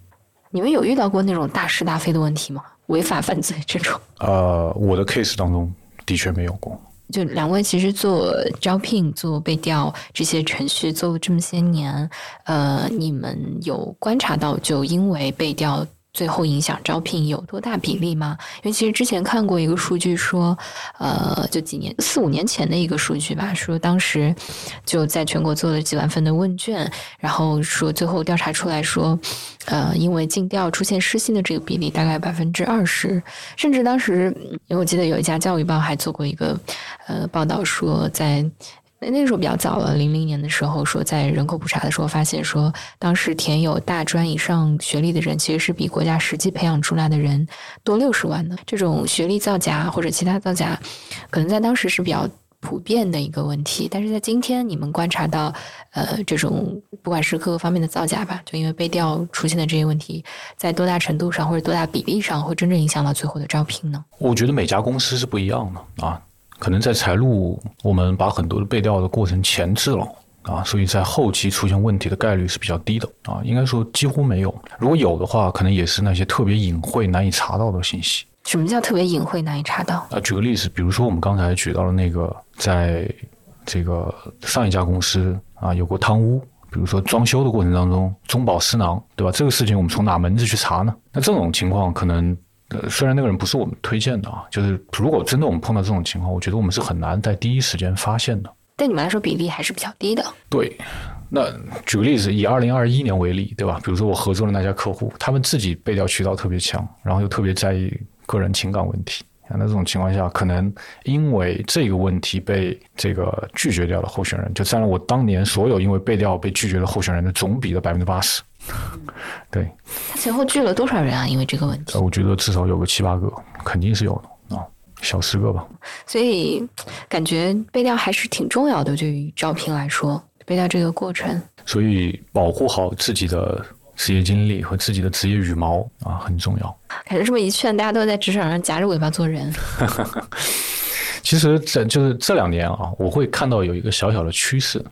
你们有遇到过那种大是大非的问题吗？违法犯罪这种？呃，我的 case 当中的确没有过。就两位其实做招聘、做背调这些程序做了这么些年，呃，你们有观察到就因为背调。最后影响招聘有多大比例吗？因为其实之前看过一个数据说，呃，就几年四五年前的一个数据吧，说当时就在全国做了几万份的问卷，然后说最后调查出来说，呃，因为竞调出现失信的这个比例大概百分之二十，甚至当时因为我记得有一家教育报还做过一个呃报道说在。那那时候比较早了，零零年的时候说，在人口普查的时候发现说，当时填有大专以上学历的人，其实是比国家实际培养出来的人多六十万的。这种学历造假或者其他造假，可能在当时是比较普遍的一个问题。但是在今天，你们观察到，呃，这种不管是各个方面的造假吧，就因为被调出现的这些问题，在多大程度上或者多大比例上会真正影响到最后的招聘呢？我觉得每家公司是不一样的啊。可能在财路，我们把很多的背调的过程前置了啊，所以在后期出现问题的概率是比较低的啊，应该说几乎没有。如果有的话，可能也是那些特别隐晦、难以查到的信息。什么叫特别隐晦、难以查到？啊，举个例子，比如说我们刚才举到了那个，在这个上一家公司啊有过贪污，比如说装修的过程当中中饱私囊，对吧？这个事情我们从哪门子去查呢？那这种情况可能。呃，虽然那个人不是我们推荐的啊，就是如果真的我们碰到这种情况，我觉得我们是很难在第一时间发现的。对你们来说，比例还是比较低的。对，那举个例子，以二零二一年为例，对吧？比如说我合作的那家客户，他们自己背调渠道特别强，然后又特别在意个人情感问题。那这种情况下，可能因为这个问题被这个拒绝掉的候选人，就占了我当年所有因为背调被拒绝的候选人的总比的百分之八十。对，他前后聚了多少人啊？因为这个问题，我觉得至少有个七八个，肯定是有的啊，小十个吧。所以感觉背调还是挺重要的，对于招聘来说，背调这个过程。所以保护好自己的职业经历和自己的职业羽毛啊，很重要。感觉这么一劝，大家都在职场上夹着尾巴做人。其实这就是这两年啊，我会看到有一个小小的趋势。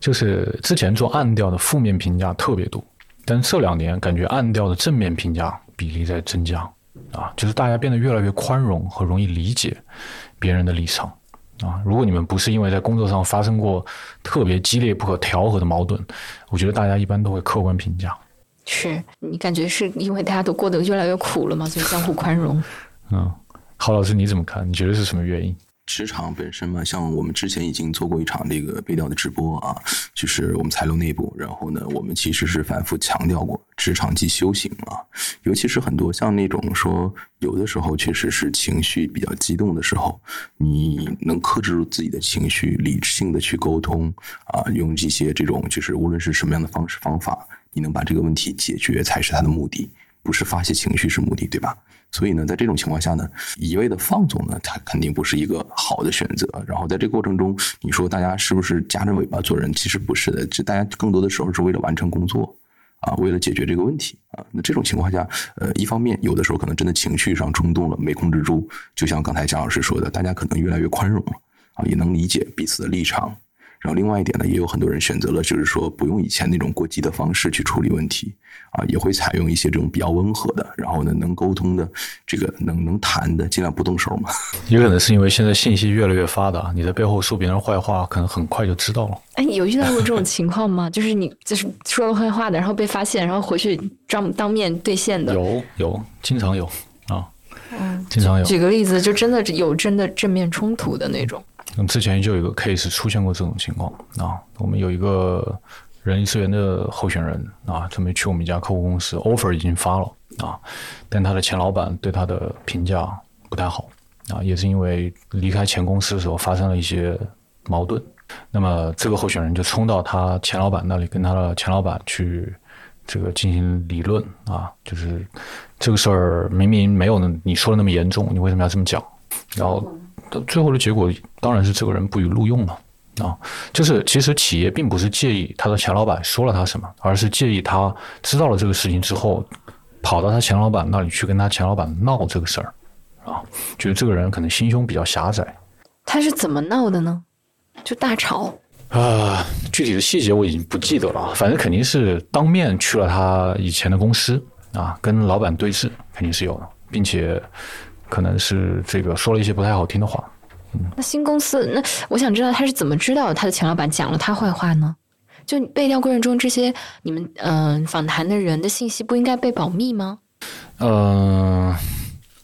就是之前做暗调的负面评价特别多，但这两年感觉暗调的正面评价比例在增加，啊，就是大家变得越来越宽容和容易理解别人的立场，啊，如果你们不是因为在工作上发生过特别激烈不可调和的矛盾，我觉得大家一般都会客观评价。是你感觉是因为大家都过得越来越苦了吗？所以相互宽容？嗯，郝老师你怎么看？你觉得是什么原因？职场本身嘛，像我们之前已经做过一场这个背调的直播啊，就是我们财路内部，然后呢，我们其实是反复强调过，职场即修行啊，尤其是很多像那种说，有的时候确实是情绪比较激动的时候，你能克制住自己的情绪，理智性的去沟通啊，用一些这种就是无论是什么样的方式方法，你能把这个问题解决才是他的目的，不是发泄情绪是目的，对吧？所以呢，在这种情况下呢，一味的放纵呢，它肯定不是一个好的选择。然后在这个过程中，你说大家是不是夹着尾巴做人？其实不是的，这大家更多的时候是为了完成工作，啊，为了解决这个问题啊。那这种情况下，呃，一方面有的时候可能真的情绪上冲动了，没控制住。就像刚才贾老师说的，大家可能越来越宽容了，啊，也能理解彼此的立场。然后另外一点呢，也有很多人选择了，就是说不用以前那种过激的方式去处理问题，啊，也会采用一些这种比较温和的，然后呢能沟通的，这个能能谈的，尽量不动手嘛。有可能是因为现在信息越来越发达，你在背后说别人坏话，可能很快就知道了。哎，你有遇到过这种情况吗？就是你就是说了坏话的，然后被发现，然后回去当当面兑现的？有有，经常有啊，嗯，经常有。举个例子，就真的有真的正面冲突的那种。之前就有一个 case 出现过这种情况啊，我们有一个人力资源的候选人啊，准备去我们一家客户公司，offer 已经发了啊，但他的前老板对他的评价不太好啊，也是因为离开前公司的时候发生了一些矛盾，那么这个候选人就冲到他前老板那里，跟他的前老板去这个进行理论啊，就是这个事儿明明没有你说的那么严重，你为什么要这么讲？然后。最后的结果当然是这个人不予录用了啊！就是其实企业并不是介意他的前老板说了他什么，而是介意他知道了这个事情之后，跑到他前老板那里去跟他前老板闹这个事儿啊！觉得这个人可能心胸比较狭窄。他是怎么闹的呢？就大吵啊！具体的细节我已经不记得了，反正肯定是当面去了他以前的公司啊，跟老板对峙，肯定是有的，并且。可能是这个说了一些不太好听的话。那新公司，那我想知道他是怎么知道他的前老板讲了他坏话呢？就背调过程中这些你们嗯访谈的人的信息不应该被保密吗？嗯，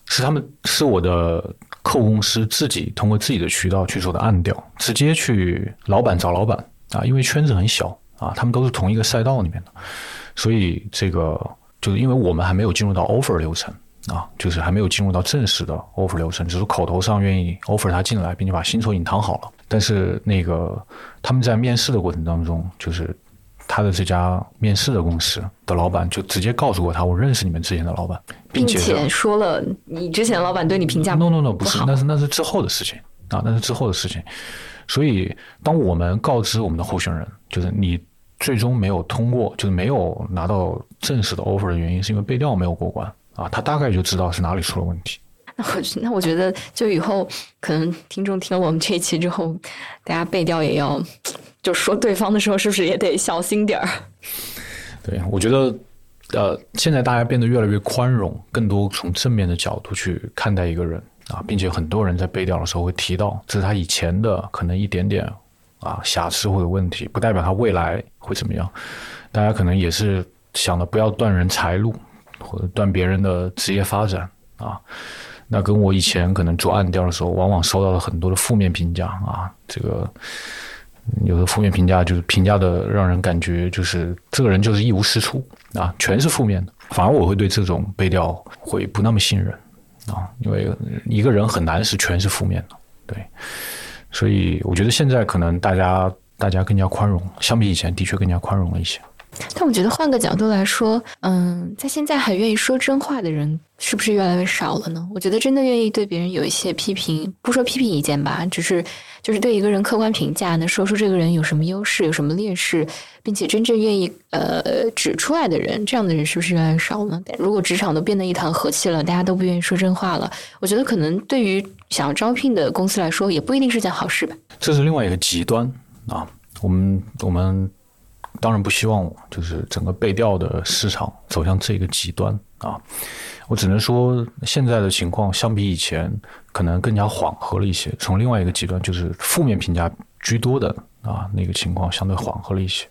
是他们是我的客户公司自己通过自己的渠道去做的暗调，直接去老板找老板啊，因为圈子很小啊，他们都是同一个赛道里面的，所以这个就是因为我们还没有进入到 offer 流程啊，就是还没有进入到正式的 offer 流程，只是口头上愿意 offer 他进来，并且把薪酬隐藏好了，但是那个他们在面试的过程当中，就是。他的这家面试的公司的老板就直接告诉过他，我认识你们之前的老板，并且说了你之前老板对你评价 no no no 不是，那是那是之后的事情啊，那是之后的事情。所以，当我们告知我们的候选人，就是你最终没有通过，就是没有拿到正式的 offer 的原因，是因为背调没有过关啊，他大概就知道是哪里出了问题。那我那我觉得，就以后可能听众听了我们这一期之后，大家背调也要。就说对方的时候，是不是也得小心点儿？对，我觉得，呃，现在大家变得越来越宽容，更多从正面的角度去看待一个人啊，并且很多人在背调的时候会提到，这是他以前的可能一点点啊瑕疵或者问题，不代表他未来会怎么样。大家可能也是想的不要断人财路，或者断别人的职业发展啊。那跟我以前可能做暗调的时候，往往收到了很多的负面评价啊，这个。有的负面评价就是评价的让人感觉就是这个人就是一无是处啊，全是负面的。反而我会对这种背调会不那么信任啊，因为一个人很难是全是负面的。对，所以我觉得现在可能大家大家更加宽容，相比以前的确更加宽容了一些。但我觉得换个角度来说，嗯，在现在还愿意说真话的人是不是越来越少了呢？我觉得真的愿意对别人有一些批评，不说批评意见吧，只是就是对一个人客观评价，能说出这个人有什么优势、有什么劣势，并且真正愿意呃指出来的人，这样的人是不是越来越少呢？如果职场都变得一团和气了，大家都不愿意说真话了，我觉得可能对于想要招聘的公司来说，也不一定是件好事吧。这是另外一个极端啊，我们我们。当然不希望就是整个背调的市场走向这个极端啊！我只能说，现在的情况相比以前可能更加缓和了一些。从另外一个极端，就是负面评价居多的啊那个情况相对缓和了一些。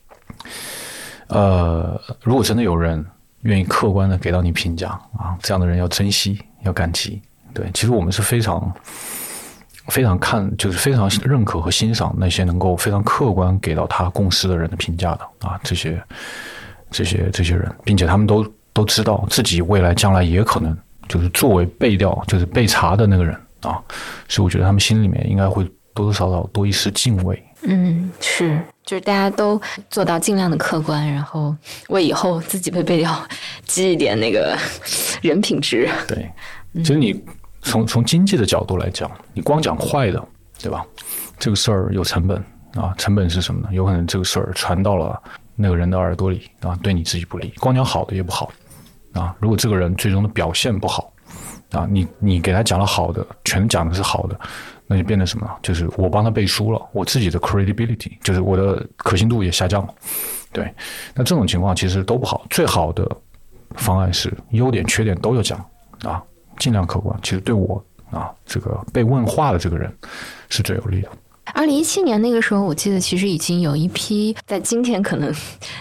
呃，如果真的有人愿意客观的给到你评价啊，这样的人要珍惜，要感激。对，其实我们是非常。非常看，就是非常认可和欣赏那些能够非常客观给到他共识的人的评价的啊，这些这些这些人，并且他们都都知道自己未来将来也可能就是作为被调，就是被查的那个人啊，所以我觉得他们心里面应该会多多少少多一丝敬畏。嗯，是，就是大家都做到尽量的客观，然后为以后自己被被调积一点那个人品值。对，其实你。从从经济的角度来讲，你光讲坏的，对吧？这个事儿有成本啊，成本是什么呢？有可能这个事儿传到了那个人的耳朵里啊，对你自己不利。光讲好的也不好啊。如果这个人最终的表现不好啊，你你给他讲了好的，全讲的是好的，那就变成什么？就是我帮他背书了，我自己的 credibility，就是我的可信度也下降了。对，那这种情况其实都不好。最好的方案是优点缺点都要讲啊。尽量客观，其实对我啊，这个被问话的这个人是最有利的。二零一七年那个时候，我记得其实已经有一批，在今天可能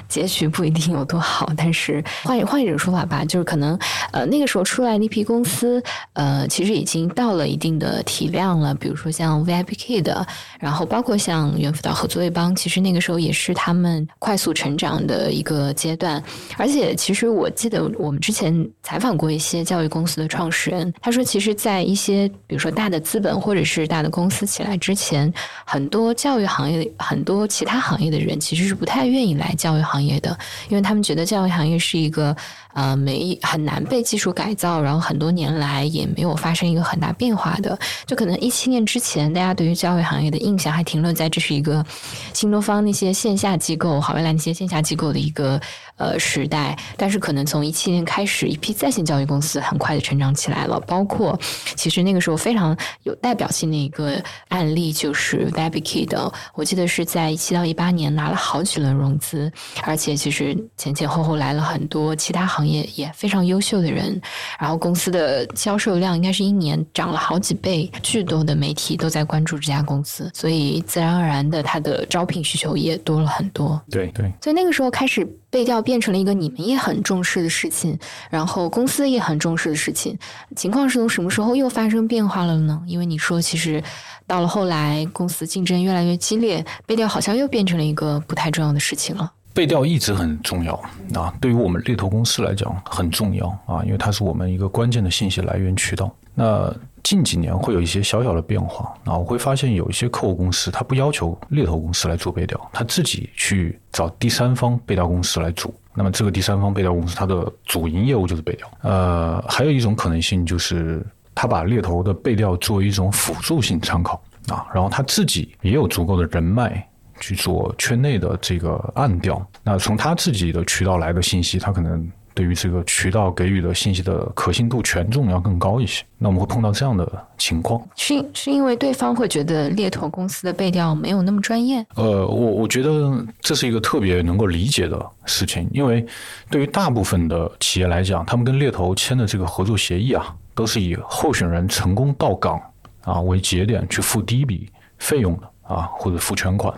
结局不一定有多好，但是换换一种说法吧，就是可能呃那个时候出来那批公司，呃其实已经到了一定的体量了。比如说像 VIPK 的，然后包括像猿辅导合作一帮，其实那个时候也是他们快速成长的一个阶段。而且其实我记得我们之前采访过一些教育公司的创始人，他说，其实，在一些比如说大的资本或者是大的公司起来之前。很多教育行业、很多其他行业的人其实是不太愿意来教育行业的，因为他们觉得教育行业是一个。呃，没很难被技术改造，然后很多年来也没有发生一个很大变化的，就可能一七年之前，大家对于教育行业的印象还停留在这是一个新东方那些线下机构、好未来那些线下机构的一个呃时代。但是可能从一七年开始，一批在线教育公司很快的成长起来了，包括其实那个时候非常有代表性的一个案例就是 VABIKI 的，我记得是在一七到一八年拿了好几轮融资，而且其实前前后后来了很多其他。行业也非常优秀的人，然后公司的销售量应该是一年涨了好几倍，巨多的媒体都在关注这家公司，所以自然而然的，它的招聘需求也多了很多。对对，所以那个时候开始背调变成了一个你们也很重视的事情，然后公司也很重视的事情。情况是从什么时候又发生变化了呢？因为你说其实到了后来，公司竞争越来越激烈，背调好像又变成了一个不太重要的事情了。背调一直很重要啊，对于我们猎头公司来讲很重要啊，因为它是我们一个关键的信息来源渠道。那近几年会有一些小小的变化啊，我会发现有一些客户公司，他不要求猎头公司来做背调，他自己去找第三方背调公司来做。那么这个第三方背调公司，它的主营业务就是背调。呃，还有一种可能性就是他把猎头的背调作为一种辅助性参考啊，然后他自己也有足够的人脉。去做圈内的这个暗调，那从他自己的渠道来的信息，他可能对于这个渠道给予的信息的可信度权重要更高一些。那我们会碰到这样的情况，是是因为对方会觉得猎头公司的背调没有那么专业。呃，我我觉得这是一个特别能够理解的事情，因为对于大部分的企业来讲，他们跟猎头签的这个合作协议啊，都是以候选人成功到岗啊为节点去付第一笔费用的。啊，或者付全款，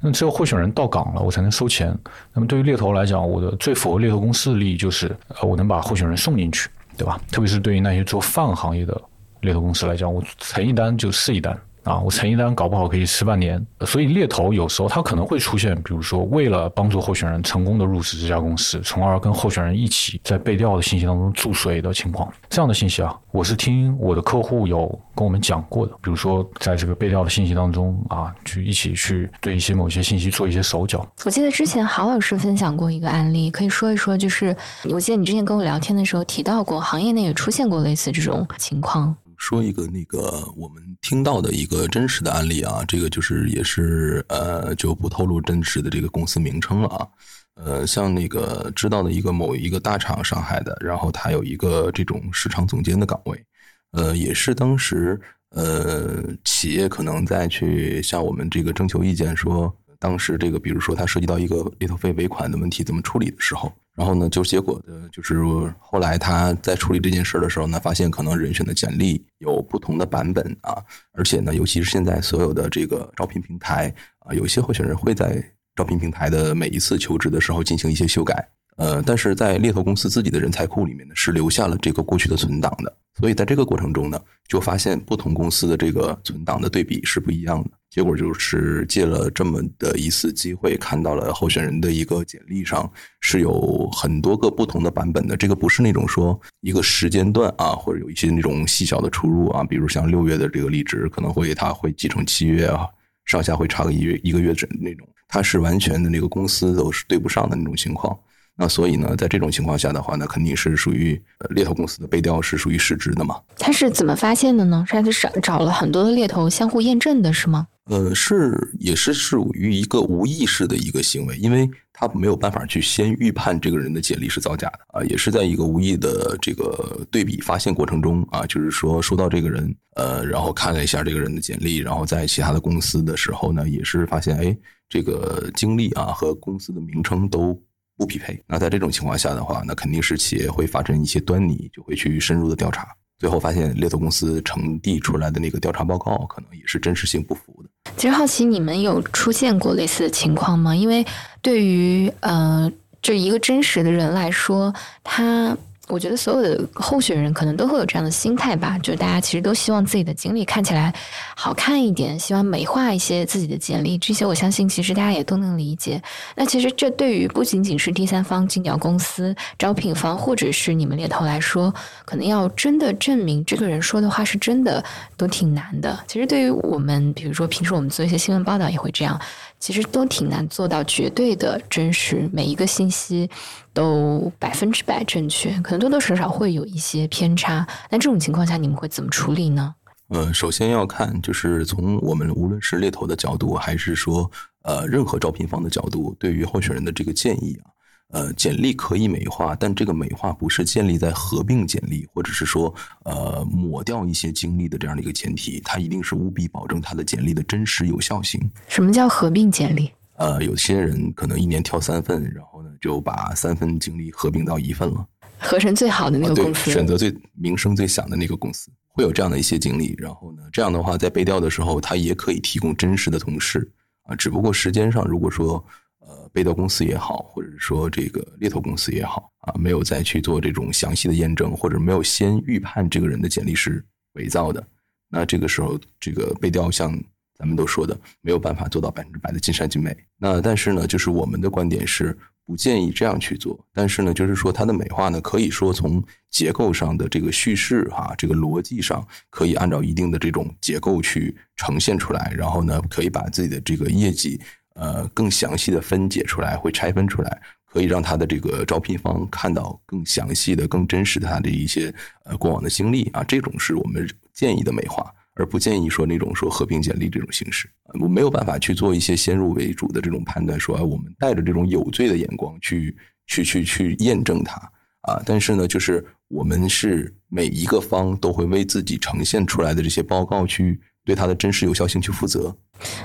那只有候选人到岗了，我才能收钱。那么对于猎头来讲，我的最符合猎头公司的利益就是，呃，我能把候选人送进去，对吧？特别是对于那些做泛行业的猎头公司来讲，我成一单就是一单。啊，我成一单搞不好可以吃半年，所以猎头有时候他可能会出现，比如说为了帮助候选人成功的入职这家公司，从而跟候选人一起在背调的信息当中注水的情况，这样的信息啊，我是听我的客户有跟我们讲过的，比如说在这个背调的信息当中啊，去一起去对一些某些信息做一些手脚。我记得之前郝老师分享过一个案例，可以说一说，就是我记得你之前跟我聊天的时候提到过，行业内也出现过类似这种情况。说一个那个我们听到的一个真实的案例啊，这个就是也是呃就不透露真实的这个公司名称了啊，呃像那个知道的一个某一个大厂上海的，然后他有一个这种市场总监的岗位，呃也是当时呃企业可能在去向我们这个征求意见，说当时这个比如说他涉及到一个猎头费尾款的问题怎么处理的时候。然后呢，就结果的就是后来他在处理这件事的时候呢，发现可能人选的简历有不同的版本啊，而且呢，尤其是现在所有的这个招聘平台啊，有些候选人会在招聘平台的每一次求职的时候进行一些修改。呃，但是在猎头公司自己的人才库里面呢，是留下了这个过去的存档的，所以在这个过程中呢，就发现不同公司的这个存档的对比是不一样的。结果就是借了这么的一次机会，看到了候选人的一个简历上是有很多个不同的版本的。这个不是那种说一个时间段啊，或者有一些那种细小的出入啊，比如像六月的这个离职，可能会他会记成七月啊，上下会差个一月一个月整那种，他是完全的那个公司都是对不上的那种情况。那所以呢，在这种情况下的话，呢肯定是属于猎头公司的背调是属于失职的嘛？他是怎么发现的呢？是他找找了很多的猎头相互验证的是吗？呃，是也是属于一个无意识的一个行为，因为他没有办法去先预判这个人的简历是造假的啊，也是在一个无意的这个对比发现过程中啊，就是说收到这个人呃，然后看了一下这个人的简历，然后在其他的公司的时候呢，也是发现哎，这个经历啊和公司的名称都。不匹配，那在这种情况下的话，那肯定是企业会发生一些端倪，就会去深入的调查，最后发现猎头公司呈递出来的那个调查报告，可能也是真实性不符的。其实好奇你们有出现过类似的情况吗？因为对于呃就一个真实的人来说，他。我觉得所有的候选人可能都会有这样的心态吧，就是大家其实都希望自己的经历看起来好看一点，希望美化一些自己的简历。这些我相信其实大家也都能理解。那其实这对于不仅仅是第三方竞调公司、招聘方，或者是你们猎头来说，可能要真的证明这个人说的话是真的，都挺难的。其实对于我们，比如说平时我们做一些新闻报道也会这样。其实都挺难做到绝对的真实，每一个信息都百分之百正确，可能多多少少会有一些偏差。那这种情况下，你们会怎么处理呢？呃，首先要看，就是从我们无论是猎头的角度，还是说呃任何招聘方的角度，对于候选人的这个建议啊。呃，简历可以美化，但这个美化不是建立在合并简历，或者是说呃抹掉一些经历的这样的一个前提，它一定是务必保证它的简历的真实有效性。什么叫合并简历？呃，有些人可能一年挑三份，然后呢就把三份经历合并到一份了。合成最好的那个公司，选择最名声最响的那个公司，会有这样的一些经历。然后呢，这样的话，在背调的时候，它也可以提供真实的同事啊。只不过时间上，如果说呃背调公司也好，或者说这个猎头公司也好啊，没有再去做这种详细的验证，或者没有先预判这个人的简历是伪造的，那这个时候这个背调像咱们都说的，没有办法做到百分之百的尽善尽美。那但是呢，就是我们的观点是不建议这样去做。但是呢，就是说它的美化呢，可以说从结构上的这个叙事哈、这个逻辑上，可以按照一定的这种结构去呈现出来，然后呢，可以把自己的这个业绩呃更详细的分解出来，会拆分出来。可以让他的这个招聘方看到更详细的、更真实的他的一些呃过往的经历啊，这种是我们建议的美化，而不建议说那种说合并简历这种形式。我没有办法去做一些先入为主的这种判断，说、我们带着这种有罪的眼光去去去去验证它啊。但是呢，就是我们是每一个方都会为自己呈现出来的这些报告去对它的真实有效性去负责。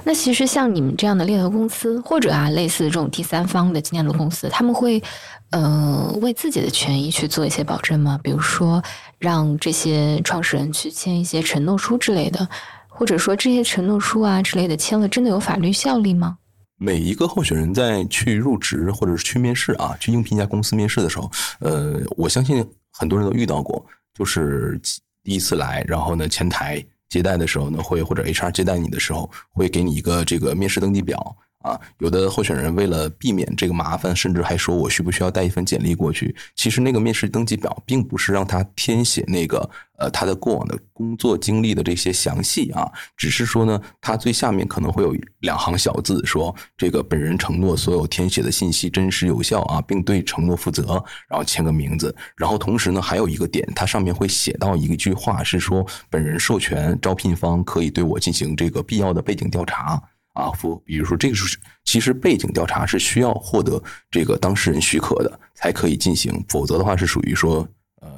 那其实像你们这样的猎头公司，或者啊类似这种第三方的经验的公司，他们会呃为自己的权益去做一些保证吗？比如说让这些创始人去签一些承诺书之类的，或者说这些承诺书啊之类的签了真的有法律效力吗？每一个候选人在去入职或者是去面试啊，去应聘一家公司面试的时候，呃，我相信很多人都遇到过，就是第一次来，然后呢，前台接待的时候呢，会或者 HR 接待你的时候，会给你一个这个面试登记表啊。有的候选人为了避免这个麻烦，甚至还说我需不需要带一份简历过去。其实那个面试登记表并不是让他填写那个呃他的过往的工作经历的这些详细啊，只是说呢，他最下面可能会有两行小字说这个本人承诺所有填写的信息真实有效啊，并对承诺负责，然后签个名字。然后同时呢，还有一个点，它上面会写到一句话是说，本人授权招聘方可以对我进行这个必要的背景调查。啊，不，比如说这个是，其实背景调查是需要获得这个当事人许可的才可以进行，否则的话是属于说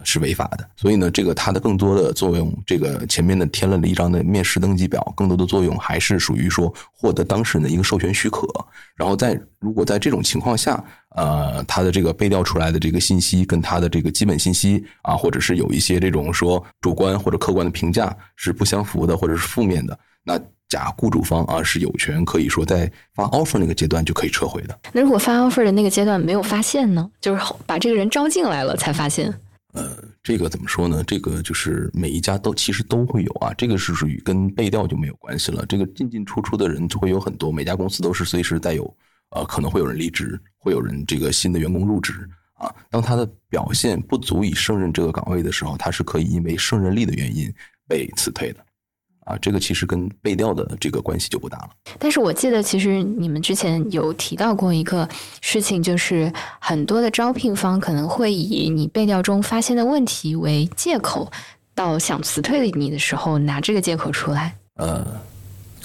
是违法的。所以呢，这个它的更多的作用，这个前面的填了一张的面试登记表，更多的作用还是属于说获得当事人的一个授权许可。然后在如果在这种情况下，呃，他的这个背调出来的这个信息跟他的这个基本信息啊，或者是有一些这种说主观或者客观的评价是不相符的，或者是负面的，那。假雇主方啊是有权可以说在发 offer 那个阶段就可以撤回的。那如果发 offer 的那个阶段没有发现呢？就是把这个人招进来了才发现。呃，这个怎么说呢？这个就是每一家都其实都会有啊，这个是属于跟背调就没有关系了。这个进进出出的人就会有很多，每家公司都是随时带有呃，可能会有人离职，会有人这个新的员工入职啊。当他的表现不足以胜任这个岗位的时候，他是可以因为胜任力的原因被辞退的。啊，这个其实跟背调的这个关系就不大了。但是我记得，其实你们之前有提到过一个事情，就是很多的招聘方可能会以你背调中发现的问题为借口，到想辞退你的时候拿这个借口出来。呃，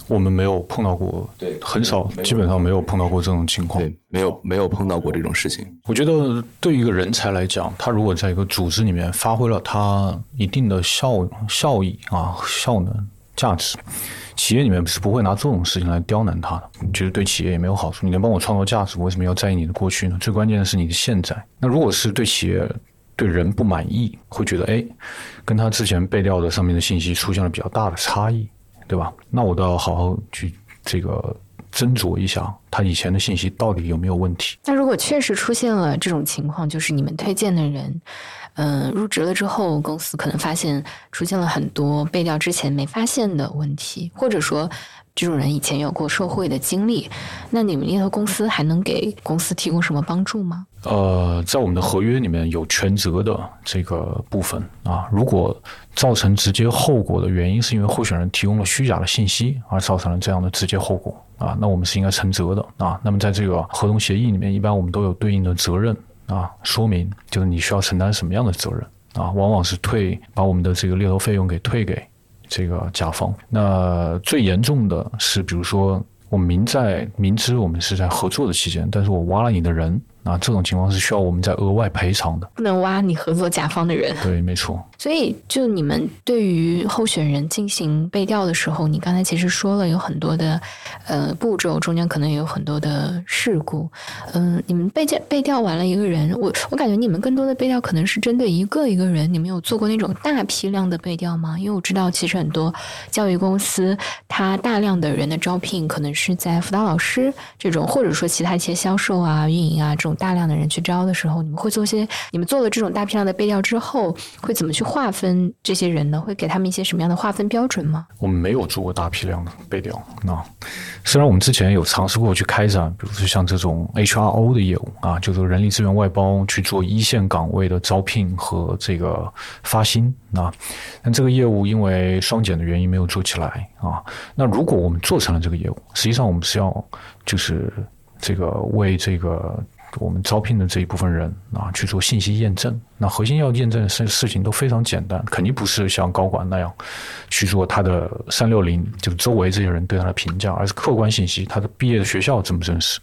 我们没有碰到过，对很少，基本上没有碰到过这种情况。对，没有没有碰到过这种事情。我觉得对于一个人才来讲，他如果在一个组织里面发挥了他一定的效效益啊、效能、价值，企业里面是不会拿这种事情来刁难他的。觉得对企业也没有好处。你能帮我创造价值，我为什么要在意你的过去呢？最关键的是你的现在。那如果是对企业对人不满意，会觉得哎，跟他之前背调的上面的信息出现了比较大的差异，对吧？那我都要好好去这个斟酌一下，他以前的信息到底有没有问题。那如果确实出现了这种情况，就是你们推荐的人，嗯、入职了之后，公司可能发现出现了很多背调之前没发现的问题，或者说这种人以前有过受贿的经历，那你们猎头公司还能给公司提供什么帮助吗？呃，在我们的合约里面有全责的这个部分啊，如果造成直接后果的原因是因为候选人提供了虚假的信息而造成了这样的直接后果啊，那我们是应该承责的啊。那么在这个合同协议里面，一般我们都有对应的责任啊，说明就是你需要承担什么样的责任啊，往往是退把我们的这个猎头费用给退给这个甲方。那最严重的是，比如说我明在明知我们是在合作的期间，但是我挖了你的人啊，这种情况是需要我们在额外赔偿的。不能挖你合作甲方的人。对，没错。所以，就你们对于候选人进行背调的时候，你刚才其实说了有很多的呃步骤，中间可能也有很多的事故。嗯，你们背调背调完了一个人，我我感觉你们更多的背调可能是针对一个一个人。你们有做过那种大批量的背调吗？因为我知道，其实很多教育公司，它大量的人的招聘可能是在辅导老师这种，或者说其他一些销售啊、运营啊这种大量的人去招的时候，你们会做些，你们做了这种大批量的背调之后，会怎么去？划分这些人呢，会给他们一些什么样的划分标准吗？我们没有做过大批量的背调。那虽然我们之前有尝试过去开展，比如说像这种 HRO 的业务啊，就是人力资源外包去做一线岗位的招聘和这个发薪啊，但这个业务因为双减的原因没有做起来啊。那如果我们做成了这个业务，实际上我们是要就是这个为这个。我们招聘的这一部分人啊，去做信息验证。那核心要验证的事事情都非常简单，肯定不是像高管那样去做他的三六零，就周围这些人对他的评价，而是客观信息，他的毕业的学校真不真实，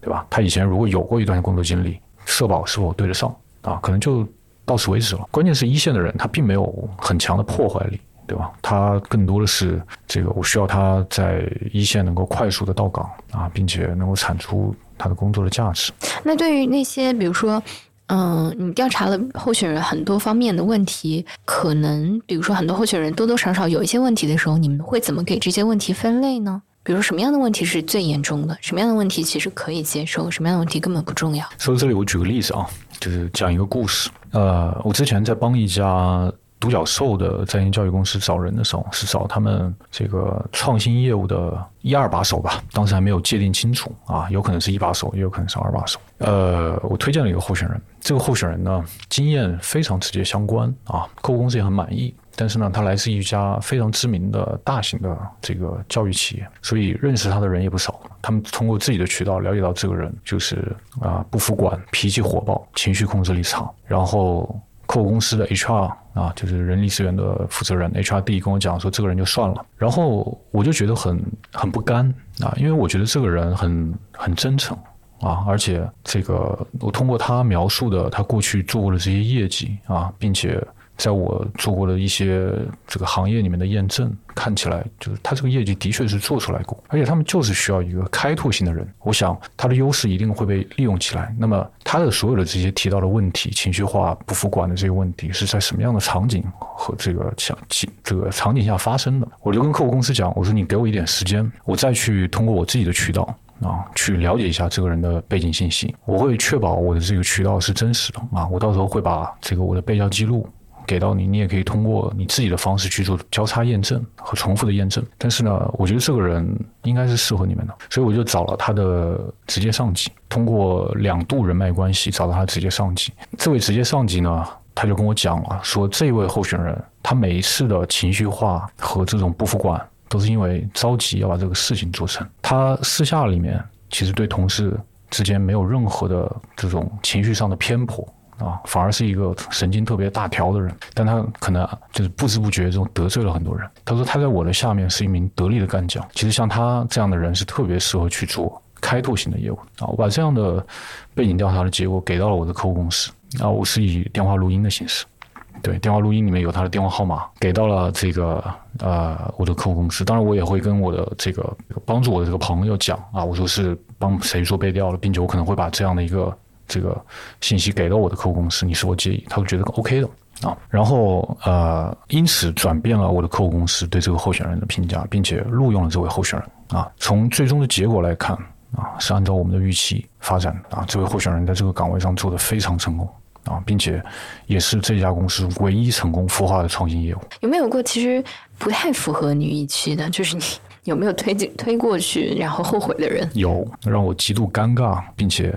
对吧？他以前如果有过一段工作经历，社保是否对得上啊？可能就到此为止了。关键是一线的人，他并没有很强的破坏力。对吧？他更多的是这个，我需要他在一线能够快速的到岗啊，并且能够产出他的工作的价值。那对于那些，比如说，嗯，你调查了候选人很多方面的问题，可能比如说很多候选人多多少少有一些问题的时候，你们会怎么给这些问题分类呢？比如什么样的问题是最严重的？什么样的问题其实可以接受？什么样的问题根本不重要？说到这里，我举个例子啊，就是讲一个故事。呃，我之前在帮一家。独角兽的在线教育公司找人的时候，是找他们这个创新业务的一二把手吧。当时还没有界定清楚啊，有可能是一把手，也有可能是二把手。呃，我推荐了一个候选人，这个候选人呢，经验非常直接相关啊，客户公司也很满意。但是呢，他来自一家非常知名的大型的这个教育企业，所以认识他的人也不少。他们通过自己的渠道了解到，这个人就是啊，不服管，脾气火爆，情绪控制力差，然后。客户公司的 HR 啊，就是人力资源的负责人 HRD 跟我讲说，这个人就算了。然后我就觉得很很不甘啊，因为我觉得这个人很很真诚啊，而且这个我通过他描述的他过去做过的这些业绩啊，并且。在我做过的一些这个行业里面的验证，看起来就是他这个业绩的确是做出来过，而且他们就是需要一个开拓性的人。我想他的优势一定会被利用起来。那么他的所有的这些提到的问题，情绪化、不服管的这些问题，是在什么样的场景和这个场景这个场景下发生的？我就跟客户公司讲，我说你给我一点时间，我再去通过我自己的渠道啊，去了解一下这个人的背景信息。我会确保我的这个渠道是真实的啊，我到时候会把这个我的背调记录。给到你，你也可以通过你自己的方式去做交叉验证和重复的验证。但是呢，我觉得这个人应该是适合你们的，所以我就找了他的直接上级，通过两度人脉关系找到他直接上级。这位直接上级呢，他就跟我讲了，说这位候选人他每一次的情绪化和这种不服管，都是因为着急要把这个事情做成。他私下里面其实对同事之间没有任何的这种情绪上的偏颇。啊，反而是一个神经特别大条的人，但他可能就是不知不觉中得罪了很多人。他说他在我的下面是一名得力的干将。其实像他这样的人是特别适合去做开拓型的业务啊。我把这样的背景调查的结果给到了我的客户公司啊，我是以电话录音的形式，对，电话录音里面有他的电话号码，给到了这个呃我的客户公司。当然我也会跟我的这个帮助我的这个朋友讲啊，我说是帮谁做背调了，并且我可能会把这样的一个。这个信息给到我的客户公司，你是否介意？他会觉得 OK 的啊。然后呃，因此转变了我的客户公司对这个候选人的评价，并且录用了这位候选人啊。从最终的结果来看啊，是按照我们的预期发展啊。这位候选人在这个岗位上做得非常成功啊，并且也是这家公司唯一成功孵化的创新业务。有没有过其实不太符合你预期的？就是你有没有推进推过去然后后悔的人？有，让我极度尴尬，并且。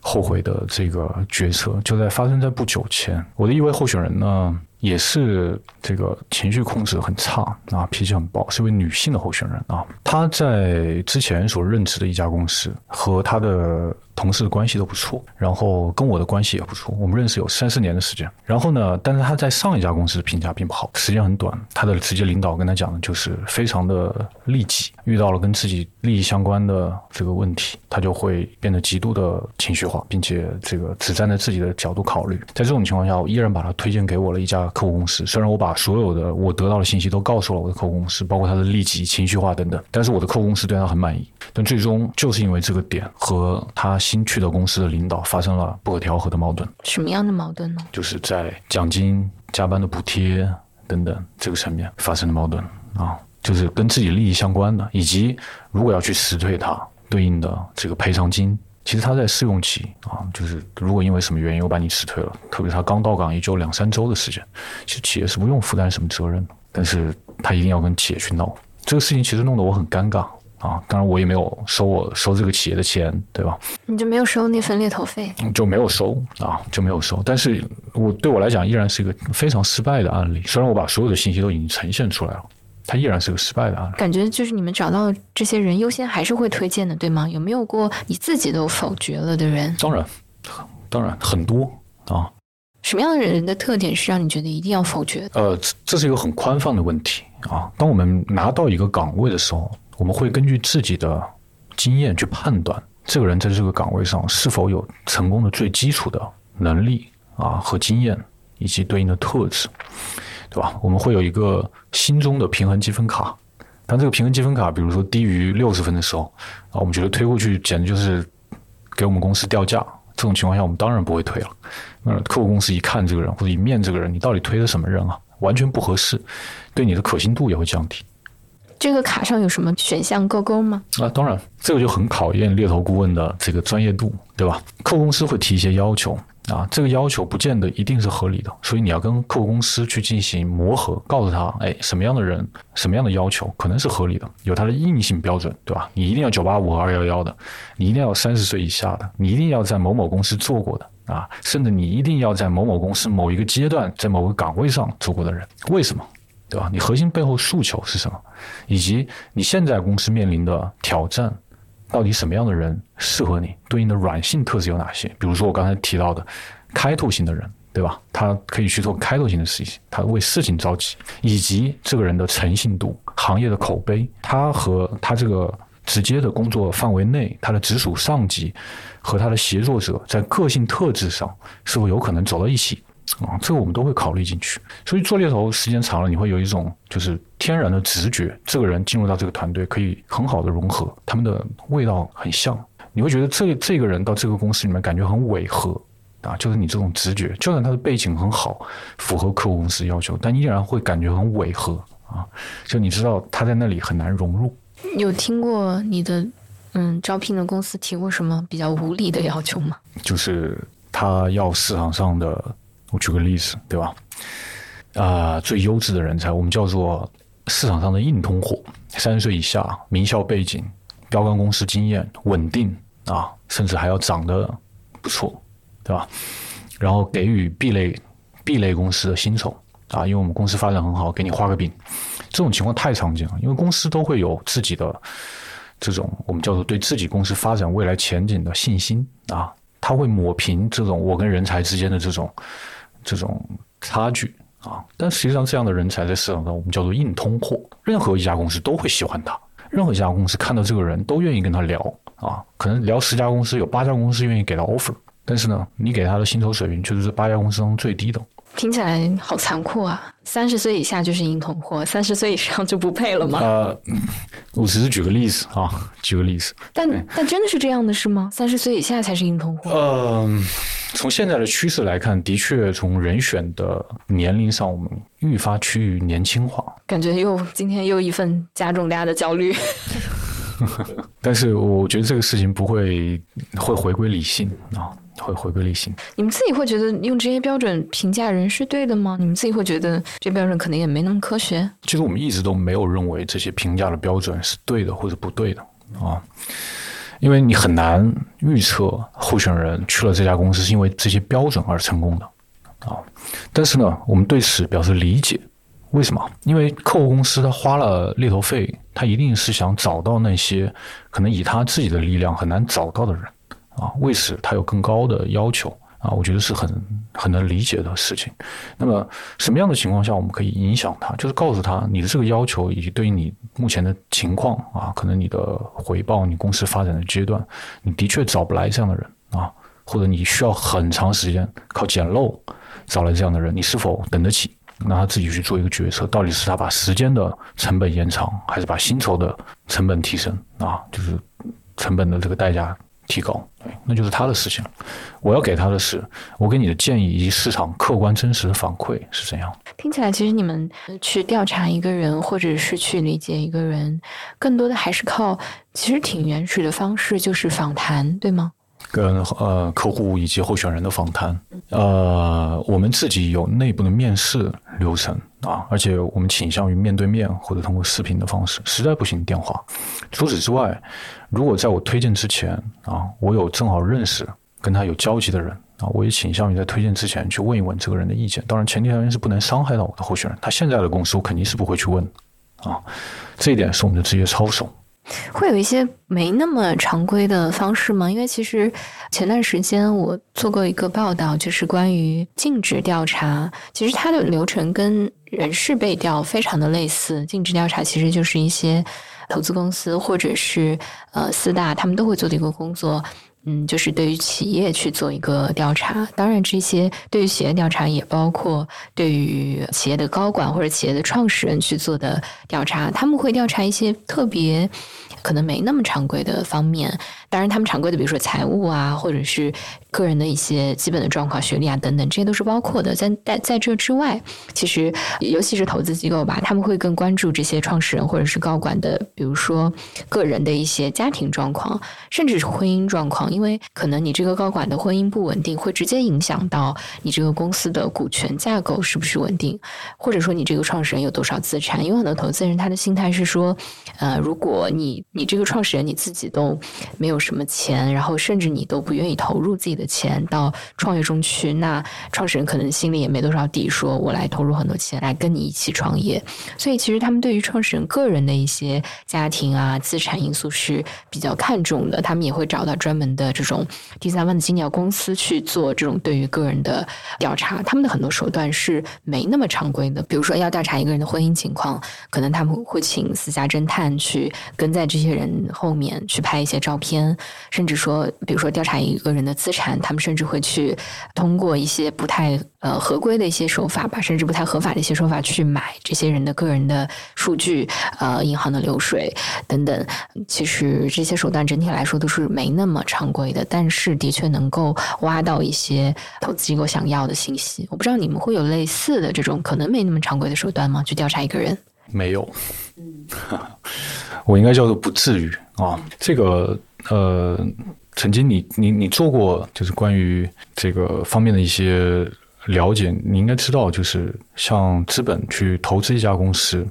后悔的这个决策就在发生在不久前。我的一位候选人呢，也是这个情绪控制很差啊，脾气很暴，是位女性的候选人啊。她在之前所任职的一家公司和她的。同事关系都不错，然后跟我的关系也不错，我们认识有三四年的时间。然后呢，但是他在上一家公司的评价并不好，时间很短。他的直接领导跟他讲的就是非常的利己，遇到了跟自己利益相关的这个问题，他就会变得极度的情绪化，并且这个只站在自己的角度考虑。在这种情况下，我依然把他推荐给我了一家客户公司。虽然我把所有的我得到的信息都告诉了我的客户公司，包括他的利己、情绪化等等，但是我的客户公司对他很满意。但最终就是因为这个点和他新去的公司的领导发生了不可调和的矛盾。什么样的矛盾呢？就是在奖金、加班的补贴等等这个层面发生的矛盾啊，就是跟自己利益相关的，以及如果要去辞退他对应的这个赔偿金。其实他在试用期啊，就是如果因为什么原因我把你辞退了，特别是他刚到岗也就两三周的时间，其实企业是不用负担什么责任的，但是他一定要跟企业去闹这个事情，其实弄得我很尴尬啊。当然我也没有收我收这个企业的钱，对吧？你就没有收那份猎头费？就没有收啊，就没有收。但是我对我来讲依然是一个非常失败的案例，虽然我把所有的信息都已经呈现出来了。他依然是个失败的案例。感觉就是你们找到这些人优先还是会推荐的，对吗？有没有过你自己都否决了的人？当然，当然很多啊。什么样的人的特点是让你觉得一定要否决？呃，这是一个很宽泛的问题啊。当我们拿到一个岗位的时候，我们会根据自己的经验去判断这个人在这个岗位上是否有成功的最基础的能力啊和经验以及对应的特质。对吧？我们会有一个心中的平衡积分卡，当这个平衡积分卡，比如说低于六十分的时候，啊，我们觉得推过去简直就是给我们公司掉价。这种情况下，我们当然不会推了。那客户公司一看这个人或者一面这个人，你到底推的什么人啊？完全不合适，对你的可信度也会降低。这个卡上有什么选项勾勾吗？啊，当然，这个就很考验猎头顾问的这个专业度，对吧？客户公司会提一些要求。啊，这个要求不见得一定是合理的，所以你要跟客户公司去进行磨合，告诉他，哎，什么样的人，什么样的要求可能是合理的，有它的硬性标准，对吧？你一定要九八五和二幺幺的，你一定要三十岁以下的，你一定要在某某公司做过的啊，甚至你一定要在某某公司某一个阶段在某个岗位上做过的人，为什么？对吧？你核心背后诉求是什么？以及你现在公司面临的挑战？到底什么样的人适合你？对应的软性特质有哪些？比如说我刚才提到的开拓型的人，对吧？他可以去做开拓型的事情，他为事情着急，以及这个人的诚信度、行业的口碑，他和他这个直接的工作范围内，他的直属上级和他的协作者在个性特质上是否有可能走到一起？啊，这个我们都会考虑进去。所以做猎头时间长了，你会有一种就是天然的直觉，这个人进入到这个团队可以很好的融合，他们的味道很像。你会觉得这这个人到这个公司里面感觉很违和啊，就是你这种直觉，就算他的背景很好，符合客户公司要求，但依然会感觉很违和啊。就你知道他在那里很难融入。有听过你的嗯招聘的公司提过什么比较无理的要求吗？就是他要市场上的。我举个例子，对吧？啊，最优质的人才，我们叫做市场上的硬通货，三十岁以下，名校背景，标杆公司经验，稳定啊，甚至还要长得不错，对吧？然后给予 B 类 B 类公司的薪酬啊，因为我们公司发展很好，给你画个饼。这种情况太常见了，因为公司都会有自己的这种我们叫做对自己公司发展未来前景的信心啊，他会抹平这种我跟人才之间的这种。这种差距啊，但实际上这样的人才在市场上我们叫做硬通货，任何一家公司都会喜欢他，任何一家公司看到这个人都愿意跟他聊啊，可能聊十家公司有八家公司愿意给他 offer，但是呢，你给他的薪酬水平确实是这八家公司中最低的。听起来好残酷啊！三十岁以下就是硬通货，三十岁以上就不配了吗？呃，我只是举个例子啊，举个例子。但但真的是这样的是吗？三十岁以下才是硬通货？嗯，从现在的趋势来看，的确从人选的年龄上，我们愈发趋于年轻化。感觉又今天又一份加重大家的焦虑。但是我觉得这个事情不会会回归理性啊。会回归理性。你们自己会觉得用这些标准评价人是对的吗？你们自己会觉得这标准可能也没那么科学？其实我们一直都没有认为这些评价的标准是对的或者不对的啊，因为你很难预测候选人去了这家公司是因为这些标准而成功的啊。但是呢，我们对此表示理解。为什么？因为客户公司他花了猎头费，他一定是想找到那些可能以他自己的力量很难找到的人。啊，为此他有更高的要求啊，我觉得是很很能理解的事情。那么什么样的情况下我们可以影响他？就是告诉他你的这个要求以及对于你目前的情况啊，可能你的回报、你公司发展的阶段，你的确找不来这样的人啊，或者你需要很长时间靠捡漏找来这样的人，你是否等得起让他自己去做一个决策，到底是他把时间的成本延长，还是把薪酬的成本提升啊？就是成本的这个代价提高，那就是他的事情。我要给他的是，我给你的建议以及市场客观真实的反馈是怎样。听起来，其实你们去调查一个人，或者是去理解一个人，更多的还是靠其实挺原始的方式，就是访谈，对吗？跟呃客户以及候选人的访谈，呃，我们自己有内部的面试流程啊，而且我们倾向于面对面或者通过视频的方式，实在不行电话。除此之外，如果在我推荐之前啊，我有正好认识跟他有交集的人啊，我也倾向于在推荐之前去问一问这个人的意见。当然，前提条件是不能伤害到我的候选人。他现在的公司，我肯定是不会去问啊，这一点是我们的职业操守。会有一些没那么常规的方式吗？因为其实前段时间我做过一个报道，就是关于尽职调查。其实它的流程跟人事背调非常的类似。尽职调查其实就是一些投资公司或者是呃四大他们都会做的一个工作。嗯，就是对于企业去做一个调查。当然，这些对于企业调查也包括对于企业的高管或者企业的创始人去做的调查。他们会调查一些特别。可能没那么常规的方面，当然他们常规的，比如说财务啊，或者是个人的一些基本的状况、学历啊等等，这些都是包括的。在在在这之外，其实尤其是投资机构吧，他们会更关注这些创始人或者是高管的，比如说个人的一些家庭状况，甚至是婚姻状况，因为可能你这个高管的婚姻不稳定，会直接影响到你这个公司的股权架构是不是稳定，或者说你这个创始人有多少资产。因为很多投资人他的心态是说，呃，如果你你这个创始人你自己都没有什么钱，然后甚至你都不愿意投入自己的钱到创业中去，那创始人可能心里也没多少底，说我来投入很多钱来跟你一起创业。所以其实他们对于创始人个人的一些家庭啊、资产因素是比较看重的，他们也会找到专门的这种第三方的经纪公司去做这种对于个人的调查。他们的很多手段是没那么常规的，比如说要调查一个人的婚姻情况，可能他们会请私家侦探去跟在。这些人后面去拍一些照片，甚至说，比如说调查一个人的资产，他们甚至会去通过一些不太呃合规的一些手法吧，甚至不太合法的一些手法去买这些人的个人的数据，呃，银行的流水等等。其实这些手段整体来说都是没那么常规的，但是的确能够挖到一些投资机构想要的信息。我不知道你们会有类似的这种可能没那么常规的手段吗？去调查一个人？没有。我应该叫做不至于啊，这个呃，曾经你你你做过就是关于这个方面的一些了解，你应该知道，就是像资本去投资一家公司。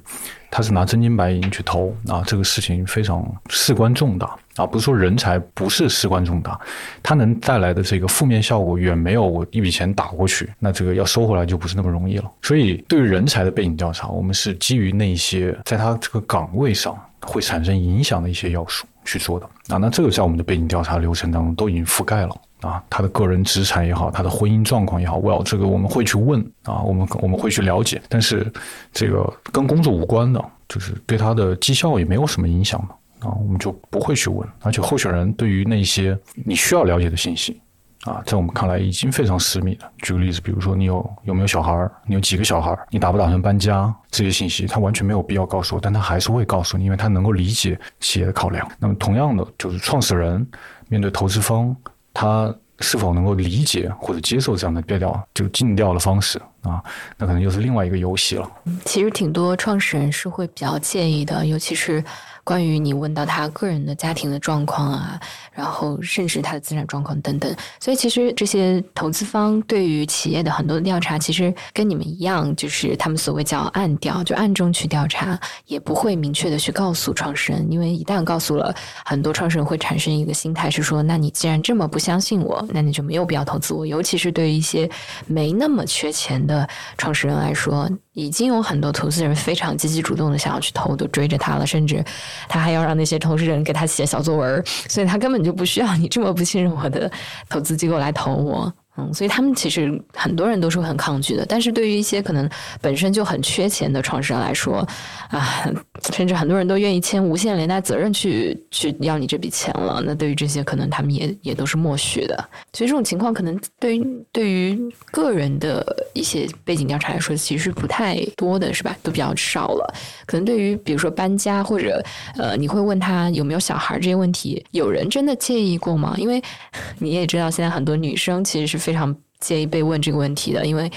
他是拿真金白银去投啊，这个事情非常事关重大啊，不是说人才不是事关重大，它能带来的这个负面效果远没有我一笔钱打过去，那这个要收回来就不是那么容易了。所以对于人才的背景调查，我们是基于那些在他这个岗位上会产生影响的一些要素去做的啊，那这个在我们的背景调查流程当中都已经覆盖了。啊，他的个人资产也好，他的婚姻状况也好，well，这个我们会去问啊，我们我们会去了解，但是这个跟工作无关的，就是对他的绩效也没有什么影响的啊，我们就不会去问。而且候选人对于那些你需要了解的信息啊，在我们看来已经非常私密了。举个例子，比如说你有有没有小孩儿，你有几个小孩儿，你打不打算搬家，这些信息他完全没有必要告诉我，但他还是会告诉你，因为他能够理解企业的考量。那么同样的，就是创始人面对投资方。他是否能够理解或者接受这样的调调，就尽调的方式啊？那可能又是另外一个游戏了。其实挺多创始人是会比较介意的，尤其是。关于你问到他个人的家庭的状况啊，然后甚至他的资产状况等等，所以其实这些投资方对于企业的很多的调查，其实跟你们一样，就是他们所谓叫暗调，就暗中去调查，也不会明确的去告诉创始人，因为一旦告诉了，很多创始人会产生一个心态是说，那你既然这么不相信我，那你就没有必要投资我，尤其是对于一些没那么缺钱的创始人来说。已经有很多投资人非常积极主动的想要去投，都追着他了，甚至他还要让那些投资人给他写小作文，所以他根本就不需要你这么不信任我的投资机构来投我。嗯，所以他们其实很多人都是很抗拒的。但是对于一些可能本身就很缺钱的创始人来说，啊，甚至很多人都愿意签无限连带责任去去要你这笔钱了。那对于这些，可能他们也也都是默许的。所以这种情况可能对于对于个人的一些背景调查来说，其实不太多的，是吧？都比较少了。可能对于比如说搬家或者呃，你会问他有没有小孩这些问题，有人真的介意过吗？因为 你也知道，现在很多女生其实是非常介意被问这个问题的，因为。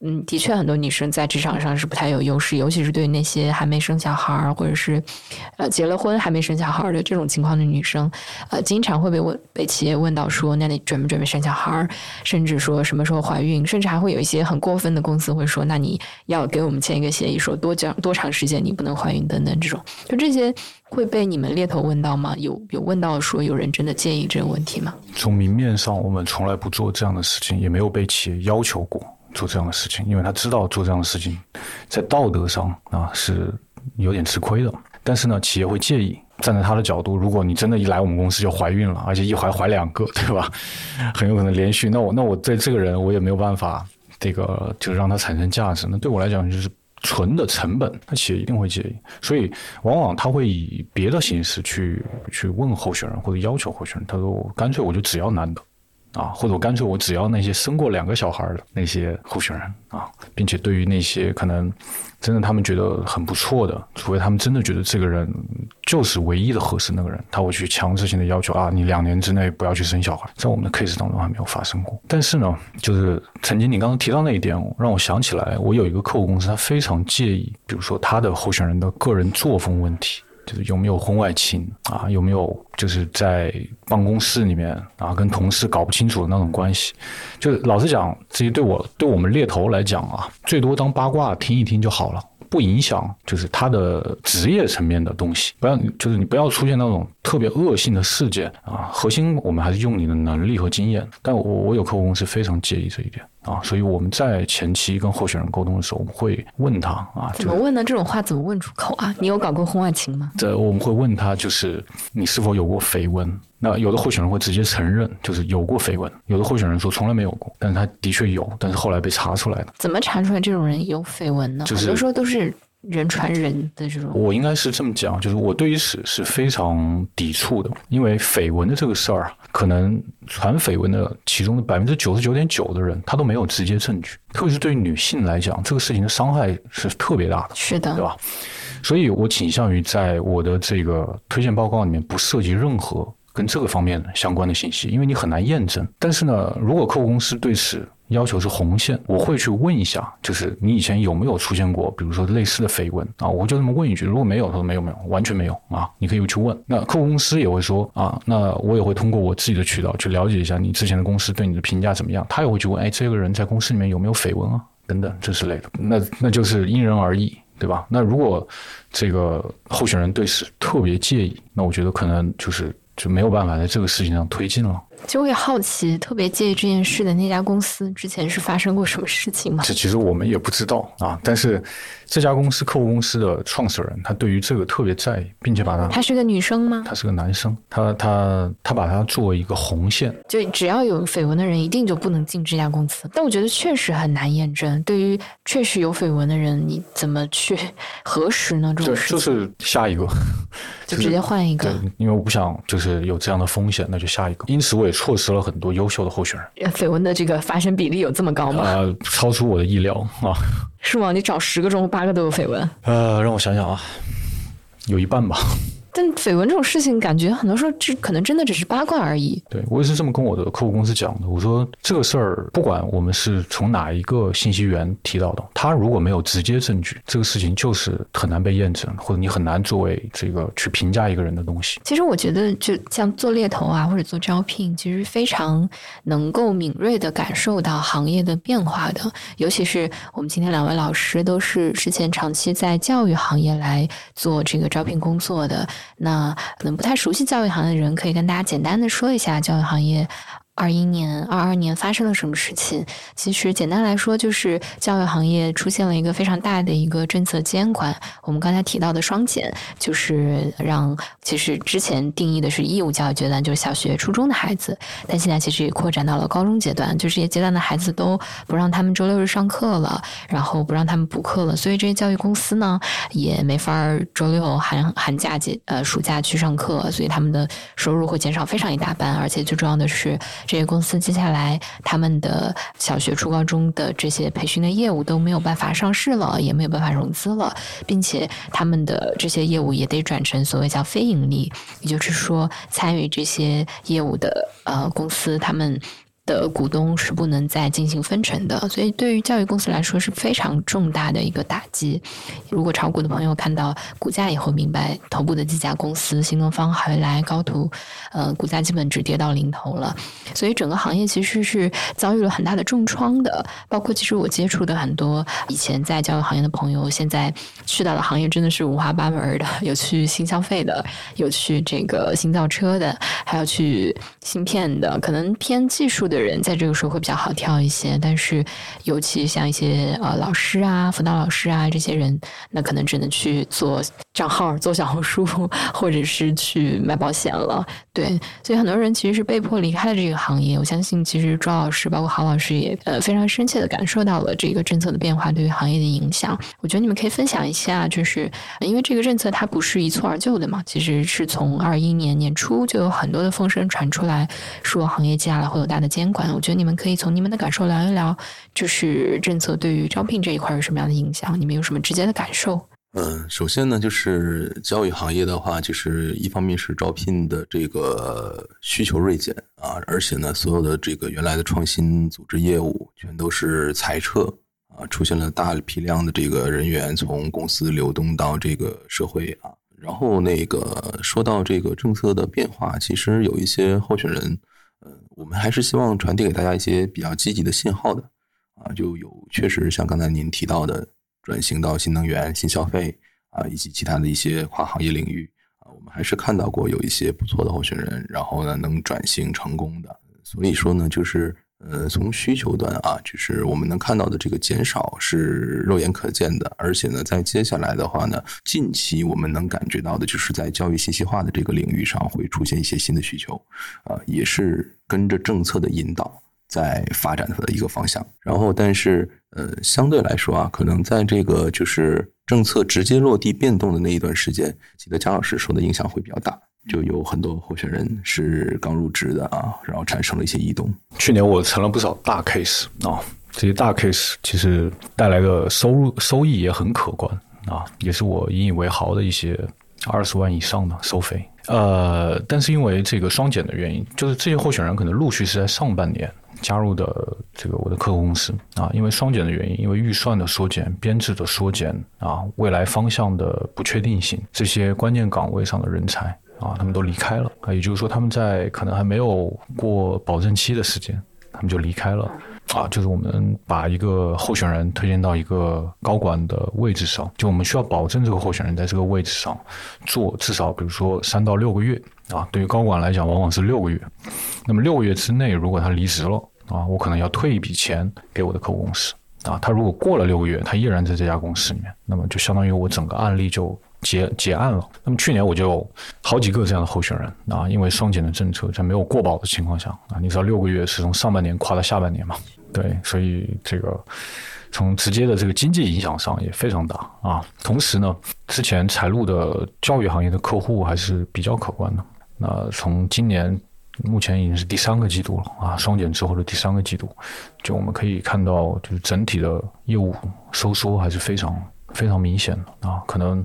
嗯，的确，很多女生在职场上是不太有优势，尤其是对那些还没生小孩儿，或者是呃结了婚还没生小孩儿的这种情况的女生，呃，经常会被问被企业问到说，那你准不准备生小孩儿？甚至说什么时候怀孕？甚至还会有一些很过分的公司会说，那你要给我们签一个协议，说多长多长时间你不能怀孕等等这种，就这些会被你们猎头问到吗？有有问到说有人真的介意这个问题吗？从明面上，我们从来不做这样的事情，也没有被企业要求过。做这样的事情，因为他知道做这样的事情，在道德上啊是有点吃亏的。但是呢，企业会介意。站在他的角度，如果你真的一来我们公司就怀孕了，而且一怀怀两个，对吧？很有可能连续。那我那我对这个人我也没有办法，这个就是让他产生价值。那对我来讲就是纯的成本，那企业一定会介意。所以往往他会以别的形式去去问候选人或者要求候选人。他说我：“干脆我就只要男的。”啊，或者我干脆我只要那些生过两个小孩的那些候选人啊，并且对于那些可能真的他们觉得很不错的，除非他们真的觉得这个人就是唯一的合适那个人，他会去强制性的要求啊，你两年之内不要去生小孩。在我们的 case 当中还没有发生过。但是呢，就是曾经你刚刚提到那一点，让我想起来，我有一个客户公司，他非常介意，比如说他的候选人的个人作风问题。就是有没有婚外情啊？有没有就是在办公室里面啊，跟同事搞不清楚的那种关系？就是老实讲，这些对我对我们猎头来讲啊，最多当八卦听一听就好了，不影响就是他的职业层面的东西。不要就是你不要出现那种特别恶性的事件啊。核心我们还是用你的能力和经验。但我我有客户公司非常介意这一点。啊，所以我们在前期跟候选人沟通的时候，我们会问他啊，怎么问呢？这种话怎么问出口啊？你有搞过婚外情吗？这我们会问他，就是你是否有过绯闻？那有的候选人会直接承认，就是有过绯闻；有的候选人说从来没有过，但是他的确有，但是后来被查出来了。怎么查出来这种人有绯闻呢？很多时候都是。人传人的这种，我应该是这么讲，就是我对于史是非常抵触的，因为绯闻的这个事儿啊，可能传绯闻的其中的百分之九十九点九的人，他都没有直接证据，特别是对于女性来讲，这个事情的伤害是特别大的，是的，对吧？所以我倾向于在我的这个推荐报告里面不涉及任何跟这个方面相关的信息，因为你很难验证。但是呢，如果客户公司对此，要求是红线，我会去问一下，就是你以前有没有出现过，比如说类似的绯闻啊？我就这么问一句，如果没有，他说没有没有，完全没有啊，你可以去问。那客户公司也会说啊，那我也会通过我自己的渠道去了解一下你之前的公司对你的评价怎么样。他也会去问，哎，这个人在公司里面有没有绯闻啊？等等这之类的。那那就是因人而异，对吧？那如果这个候选人对此特别介意，那我觉得可能就是就没有办法在这个事情上推进了。就会好奇，特别介意这件事的那家公司之前是发生过什么事情吗？这其实我们也不知道啊。但是这家公司客户公司的创始人，他对于这个特别在意，并且把他他是个女生吗？他是个男生。他他他把他作为一个红线，就只要有绯闻的人，一定就不能进这家公司。但我觉得确实很难验证。对于确实有绯闻的人，你怎么去核实呢？这种事就是下一个，就直接换一个。因为我不想就是有这样的风险，那就下一个。因此我也。错失了很多优秀的候选人。绯闻的这个发生比例有这么高吗？啊，超出我的意料啊！是吗？你找十个中八个都有绯闻？呃，让我想想啊，有一半吧。但绯闻这种事情，感觉很多时候这可能真的只是八卦而已。对我也是这么跟我的客户公司讲的。我说这个事儿，不管我们是从哪一个信息源提到的，他如果没有直接证据，这个事情就是很难被验证，或者你很难作为这个去评价一个人的东西。其实我觉得，就像做猎头啊，或者做招聘，其实非常能够敏锐的感受到行业的变化的。尤其是我们今天两位老师都是之前长期在教育行业来做这个招聘工作的。那可能不太熟悉教育行业的人，可以跟大家简单的说一下教育行业，二一年、二二年发生了什么事情？其实简单来说，就是教育行业出现了一个非常大的一个政策监管。我们刚才提到的双减，就是让其实之前定义的是义务教育阶段，就是小学、初中的孩子，但现在其实也扩展到了高中阶段，就这些阶段的孩子都不让他们周六日上课了，然后不让他们补课了，所以这些教育公司呢也没法周六寒寒假节呃暑假去上课，所以他们的收入会减少非常一大半，而且最重要的是。这些公司接下来他们的小学、初高中的这些培训的业务都没有办法上市了，也没有办法融资了，并且他们的这些业务也得转成所谓叫非盈利，也就是说，参与这些业务的呃公司他们。的股东是不能再进行分成的，所以对于教育公司来说是非常重大的一个打击。如果炒股的朋友看到股价以后，明白头部的几家公司，新东方、海来、高途，呃，股价基本只跌到零头了。所以整个行业其实是遭遇了很大的重创的。包括其实我接触的很多以前在教育行业的朋友，现在去到的行业真的是五花八门的，有去新消费的，有去这个新造车的，还有去芯片的，可能偏技术的。人在这个时候会比较好跳一些，但是尤其像一些呃老师啊、辅导老师啊这些人，那可能只能去做账号、做小红书，或者是去卖保险了。对，所以很多人其实是被迫离开了这个行业。我相信，其实庄老师包括郝老师也呃非常深切的感受到了这个政策的变化对于行业的影响。我觉得你们可以分享一下，就是因为这个政策它不是一蹴而就的嘛，其实是从二一年年初就有很多的风声传出来说行业接下来会有大的监。管，我觉得你们可以从你们的感受聊一聊，就是政策对于招聘这一块有什么样的影响？你们有什么直接的感受？嗯，首先呢，就是教育行业的话，就是一方面是招聘的这个需求锐减啊，而且呢，所有的这个原来的创新组织业务全都是裁撤啊，出现了大批量的这个人员从公司流动到这个社会啊。然后那个说到这个政策的变化，其实有一些候选人。呃，我们还是希望传递给大家一些比较积极的信号的，啊，就有确实像刚才您提到的，转型到新能源、新消费啊，以及其他的一些跨行业领域啊，我们还是看到过有一些不错的候选人，然后呢能转型成功的，所以说呢，就是。呃，从需求端啊，就是我们能看到的这个减少是肉眼可见的，而且呢，在接下来的话呢，近期我们能感觉到的就是在教育信息化的这个领域上会出现一些新的需求，啊，也是跟着政策的引导在发展它的一个方向。然后，但是呃，相对来说啊，可能在这个就是政策直接落地变动的那一段时间，记得姜老师受的影响会比较大。就有很多候选人是刚入职的啊，然后产生了一些异动。去年我成了不少大 case 啊，这些大 case 其实带来的收入收益也很可观啊，也是我引以为豪的一些二十万以上的收费。呃，但是因为这个双减的原因，就是这些候选人可能陆续是在上半年加入的这个我的客户公司啊，因为双减的原因，因为预算的缩减、编制的缩减啊，未来方向的不确定性，这些关键岗位上的人才。啊，他们都离开了啊，也就是说，他们在可能还没有过保证期的时间，他们就离开了啊。就是我们把一个候选人推荐到一个高管的位置上，就我们需要保证这个候选人在这个位置上做至少，比如说三到六个月啊。对于高管来讲，往往是六个月。那么六个月之内，如果他离职了啊，我可能要退一笔钱给我的客户公司啊。他如果过了六个月，他依然在这家公司里面，那么就相当于我整个案例就。结结案了。那么去年我就好几个这样的候选人啊，因为双减的政策在没有过保的情况下啊，你知道六个月是从上半年跨到下半年嘛？对，所以这个从直接的这个经济影响上也非常大啊。同时呢，之前财路的教育行业的客户还是比较可观的。那从今年目前已经是第三个季度了啊，双减之后的第三个季度，就我们可以看到，就是整体的业务收缩还是非常非常明显的啊，可能。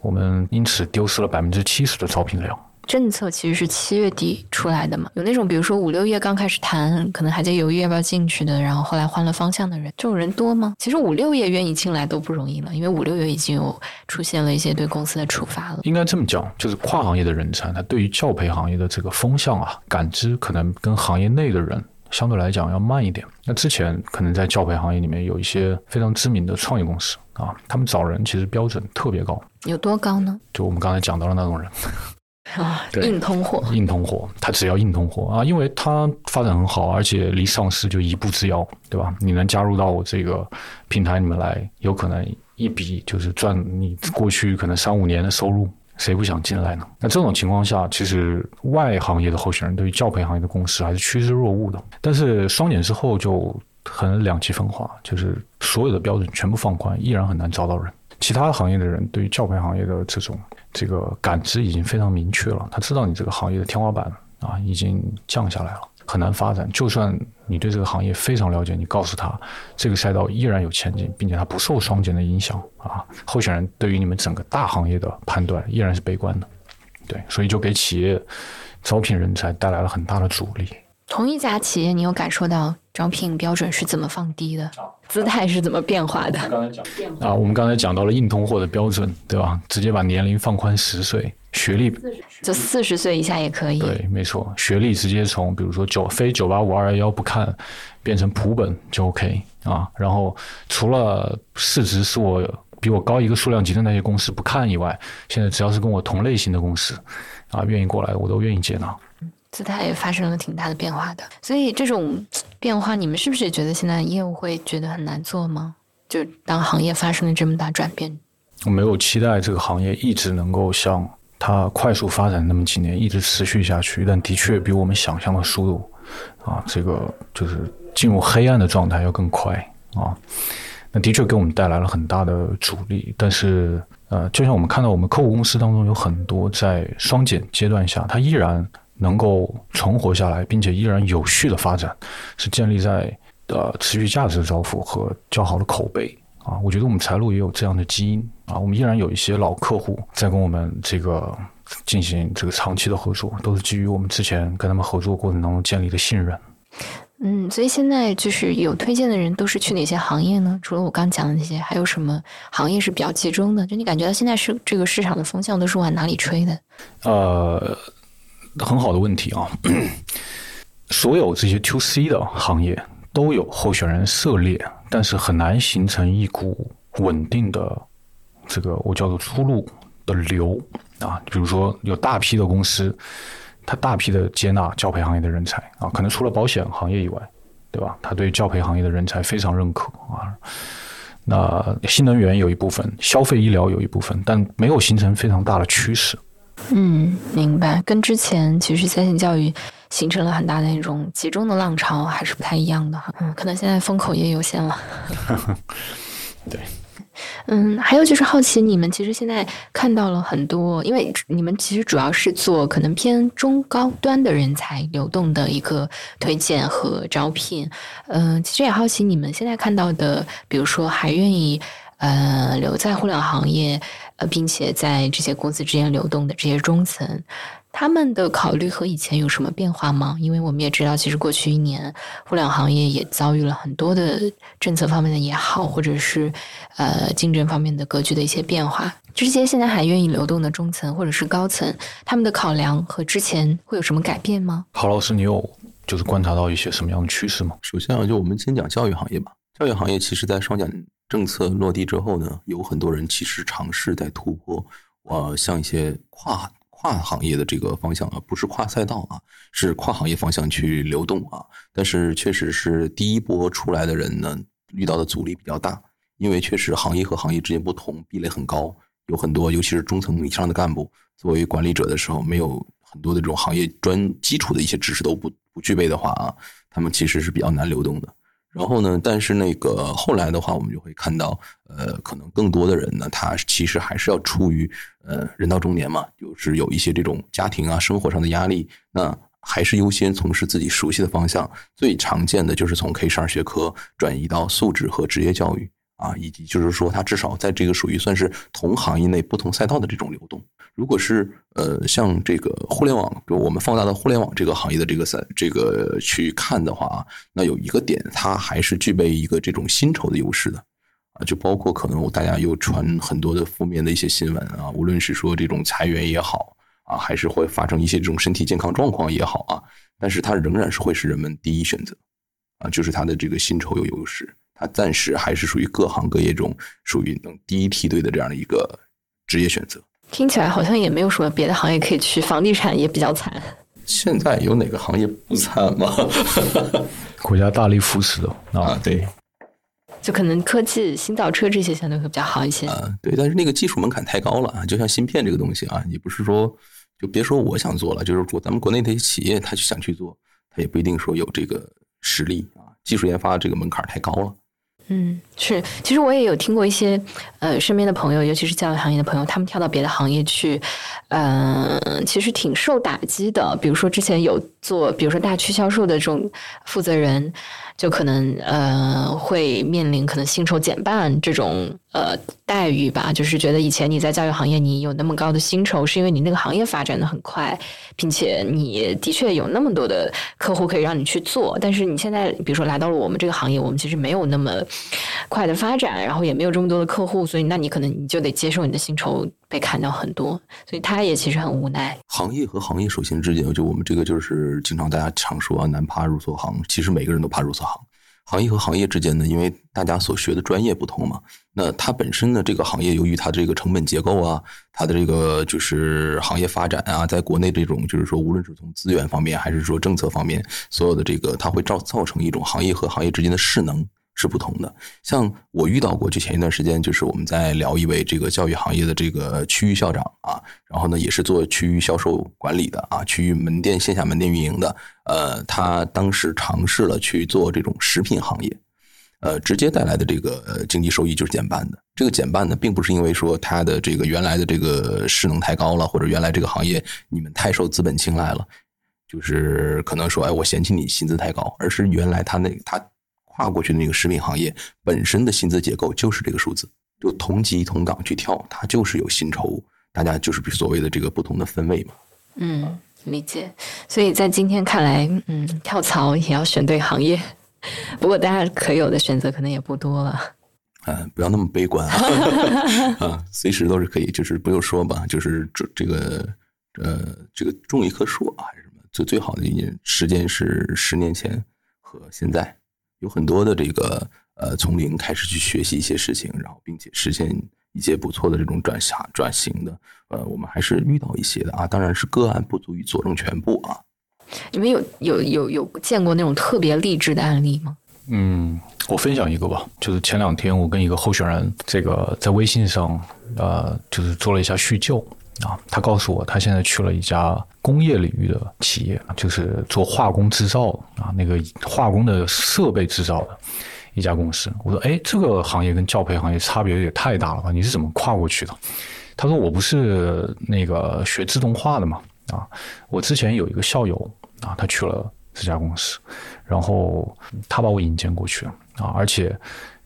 我们因此丢失了百分之七十的招聘量。政策其实是七月底出来的嘛，有那种比如说五六月刚开始谈，可能还在犹豫要不要进去的，然后后来换了方向的人，这种人多吗？其实五六月愿意进来都不容易了，因为五六月已经有出现了一些对公司的处罚了。应该这么讲，就是跨行业的人才，他对于教培行业的这个风向啊，感知可能跟行业内的人。相对来讲要慢一点。那之前可能在教培行业里面有一些非常知名的创业公司啊，他们找人其实标准特别高。有多高呢？就我们刚才讲到的那种人。啊，硬通货。硬通货，它只要硬通货啊，因为它发展很好，而且离上市就一步之遥，对吧？你能加入到我这个平台里面来，有可能一笔就是赚你过去可能三五年的收入，谁不想进来呢？那这种情况下，其实外行业的候选人对于教培行业的共识还是趋之若鹜的。但是双减之后就很两极分化，就是所有的标准全部放宽，依然很难招到人。其他行业的人对于教培行业的这种这个感知已经非常明确了，他知道你这个行业的天花板啊已经降下来了，很难发展。就算你对这个行业非常了解，你告诉他这个赛道依然有前景，并且它不受双减的影响啊，候选人对于你们整个大行业的判断依然是悲观的。对，所以就给企业招聘人才带来了很大的阻力。同一家企业，你有感受到招聘标准是怎么放低的，姿态是怎么变化的？啊，我们刚才讲到了硬通货的标准，对吧？直接把年龄放宽十岁，学历就四十岁以下也可以。对，没错，学历直接从比如说九非九八五二幺幺不看，变成普本就 OK 啊。然后除了市值是我比我高一个数量级的那些公司不看以外，现在只要是跟我同类型的公司啊，愿意过来，我都愿意接纳。姿态也发生了挺大的变化的，所以这种变化，你们是不是也觉得现在业务会觉得很难做吗？就当行业发生了这么大转变，我没有期待这个行业一直能够像它快速发展那么几年一直持续下去，但的确比我们想象的速度啊，这个就是进入黑暗的状态要更快啊。那的确给我们带来了很大的阻力，但是呃，就像我们看到我们客户公司当中有很多在双减阶段下，它依然。能够存活下来，并且依然有序的发展，是建立在呃持续价值的交付和较好的口碑啊。我觉得我们财路也有这样的基因啊。我们依然有一些老客户在跟我们这个进行这个长期的合作，都是基于我们之前跟他们合作过程当中建立的信任。嗯，所以现在就是有推荐的人都是去哪些行业呢？除了我刚讲的那些，还有什么行业是比较集中的？就你感觉到现在是这个市场的风向都是往哪里吹的？呃。很好的问题啊！所有这些 to C 的行业都有候选人涉猎，但是很难形成一股稳定的这个我叫做出路的流啊。比如说有大批的公司，他大批的接纳教培行业的人才啊，可能除了保险行业以外，对吧？他对教培行业的人才非常认可啊。那新能源有一部分，消费医疗有一部分，但没有形成非常大的趋势。嗯，明白。跟之前其实在线教育形成了很大的那种集中的浪潮，还是不太一样的哈。嗯，可能现在风口也有限了。对。嗯，还有就是好奇，你们其实现在看到了很多，因为你们其实主要是做可能偏中高端的人才流动的一个推荐和招聘。嗯，其实也好奇你们现在看到的，比如说还愿意呃留在互联网行业。并且在这些公司之间流动的这些中层，他们的考虑和以前有什么变化吗？因为我们也知道，其实过去一年，互联网行业也遭遇了很多的政策方面的也好，或者是呃竞争方面的格局的一些变化。这些现在还愿意流动的中层或者是高层，他们的考量和之前会有什么改变吗？郝老师，你有就是观察到一些什么样的趋势吗？首先啊，就我们先讲教育行业吧。教育行业其实，在双减政策落地之后呢，有很多人其实尝试在突破，呃，像一些跨跨行业的这个方向啊，不是跨赛道啊，是跨行业方向去流动啊。但是，确实是第一波出来的人呢，遇到的阻力比较大，因为确实行业和行业之间不同，壁垒很高，有很多，尤其是中层以上的干部，作为管理者的时候，没有很多的这种行业专基础的一些知识都不不具备的话啊，他们其实是比较难流动的。然后呢？但是那个后来的话，我们就会看到，呃，可能更多的人呢，他其实还是要出于呃人到中年嘛，就是有一些这种家庭啊、生活上的压力，那还是优先从事自己熟悉的方向。最常见的就是从 K 十二学科转移到素质和职业教育啊，以及就是说，它至少在这个属于算是同行业内不同赛道的这种流动。如果是呃像这个互联网，就我们放大到互联网这个行业的这个赛这个去看的话，那有一个点，它还是具备一个这种薪酬的优势的。啊，就包括可能大家又传很多的负面的一些新闻啊，无论是说这种裁员也好啊，还是会发生一些这种身体健康状况也好啊，但是它仍然是会是人们第一选择。啊，就是它的这个薪酬有优势，它暂时还是属于各行各业中属于能第一梯队的这样的一个职业选择。听起来好像也没有什么别的行业可以去，房地产也比较惨。现在有哪个行业不惨吗？国家大力扶持的啊，对，就可能科技、新造车这些相对会比较好一些。啊，对，但是那个技术门槛太高了啊，就像芯片这个东西啊，也不是说就别说我想做了，就是说咱们国内的一些企业他就想去做，他也不一定说有这个实力啊，技术研发这个门槛太高了。嗯，是，其实我也有听过一些，呃，身边的朋友，尤其是教育行业的朋友，他们跳到别的行业去，嗯，其实挺受打击的。比如说之前有做，比如说大区销售的这种负责人。就可能呃会面临可能薪酬减半这种呃待遇吧，就是觉得以前你在教育行业你有那么高的薪酬，是因为你那个行业发展的很快，并且你的确有那么多的客户可以让你去做，但是你现在比如说来到了我们这个行业，我们其实没有那么快的发展，然后也没有这么多的客户，所以那你可能你就得接受你的薪酬被砍掉很多，所以他也其实很无奈。行业和行业首先之间，就我们这个就是经常大家常说啊，难怕入错行，其实每个人都怕入错行。行业和行业之间呢，因为大家所学的专业不同嘛，那它本身呢，这个行业由于它这个成本结构啊，它的这个就是行业发展啊，在国内这种就是说，无论是从资源方面还是说政策方面，所有的这个它会造造成一种行业和行业之间的势能。是不同的。像我遇到过，就前一段时间，就是我们在聊一位这个教育行业的这个区域校长啊，然后呢也是做区域销售管理的啊，区域门店线下门店运营的。呃，他当时尝试了去做这种食品行业，呃，直接带来的这个经济收益就是减半的。这个减半呢，并不是因为说他的这个原来的这个势能太高了，或者原来这个行业你们太受资本青睐了，就是可能说哎我嫌弃你薪资太高，而是原来他那他。跨过去的那个食品行业本身的薪资结构就是这个数字，就同级同岗去跳，它就是有薪酬，大家就是所谓的这个不同的分位嘛。嗯，理解。所以在今天看来，嗯，跳槽也要选对行业。不过大家可有的选择可能也不多了。嗯，不要那么悲观啊！啊，随时都是可以，就是不用说吧，就是这这个呃，这个种一棵树啊，还是什么？最最好的一年时间是十年前和现在。有很多的这个呃，从零开始去学习一些事情，然后并且实现一些不错的这种转下转型的，呃，我们还是遇到一些的啊，当然是个案不足以佐证全部啊。你们有有有有见过那种特别励志的案例吗？嗯，我分享一个吧，就是前两天我跟一个候选人这个在微信上呃，就是做了一下叙旧啊，他告诉我他现在去了一家。工业领域的企业，就是做化工制造啊，那个化工的设备制造的一家公司。我说：“哎，这个行业跟教培行业差别也太大了吧？你是怎么跨过去的？”他说：“我不是那个学自动化的嘛，啊，我之前有一个校友啊，他去了这家公司，然后他把我引荐过去了啊，而且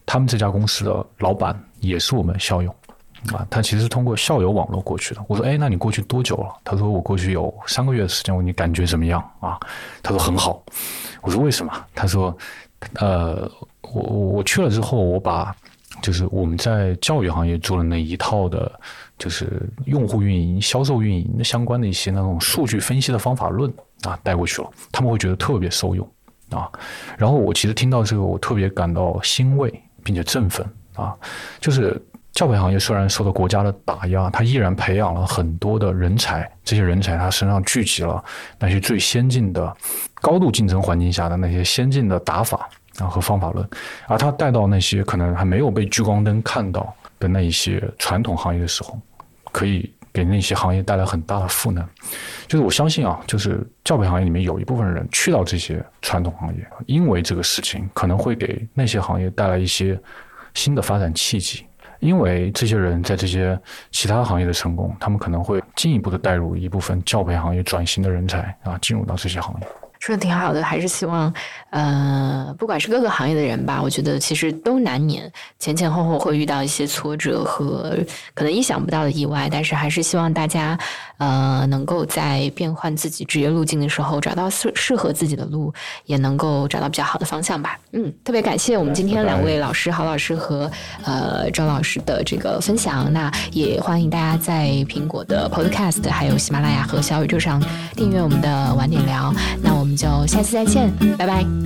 他们这家公司的老板也是我们校友。”啊，他其实是通过校友网络过去的。我说，哎，那你过去多久了？他说，我过去有三个月的时间。我说，你感觉怎么样啊？他说很好。我说为什么？他说，呃，我我去了之后，我把就是我们在教育行业做的那一套的，就是用户运营、销售运营的相关的一些那种数据分析的方法论啊带过去了，他们会觉得特别受用啊。然后我其实听到这个，我特别感到欣慰，并且振奋啊，就是。教培行业虽然受到国家的打压，它依然培养了很多的人才。这些人才他身上聚集了那些最先进的、高度竞争环境下的那些先进的打法啊和方法论，而他带到那些可能还没有被聚光灯看到的那一些传统行业的时候，可以给那些行业带来很大的赋能。就是我相信啊，就是教培行业里面有一部分人去到这些传统行业，因为这个事情可能会给那些行业带来一些新的发展契机。因为这些人在这些其他行业的成功，他们可能会进一步的带入一部分教培行业转型的人才啊，进入到这些行业。说的挺好的，还是希望，呃，不管是各个行业的人吧，我觉得其实都难免前前后后会遇到一些挫折和可能意想不到的意外，但是还是希望大家，呃，能够在变换自己职业路径的时候，找到适适合自己的路，也能够找到比较好的方向吧。嗯，特别感谢我们今天两位老师，郝老师和呃张老师的这个分享。那也欢迎大家在苹果的 Podcast，还有喜马拉雅和小宇宙上订阅我们的晚点聊。那我。们就下次再见，拜拜。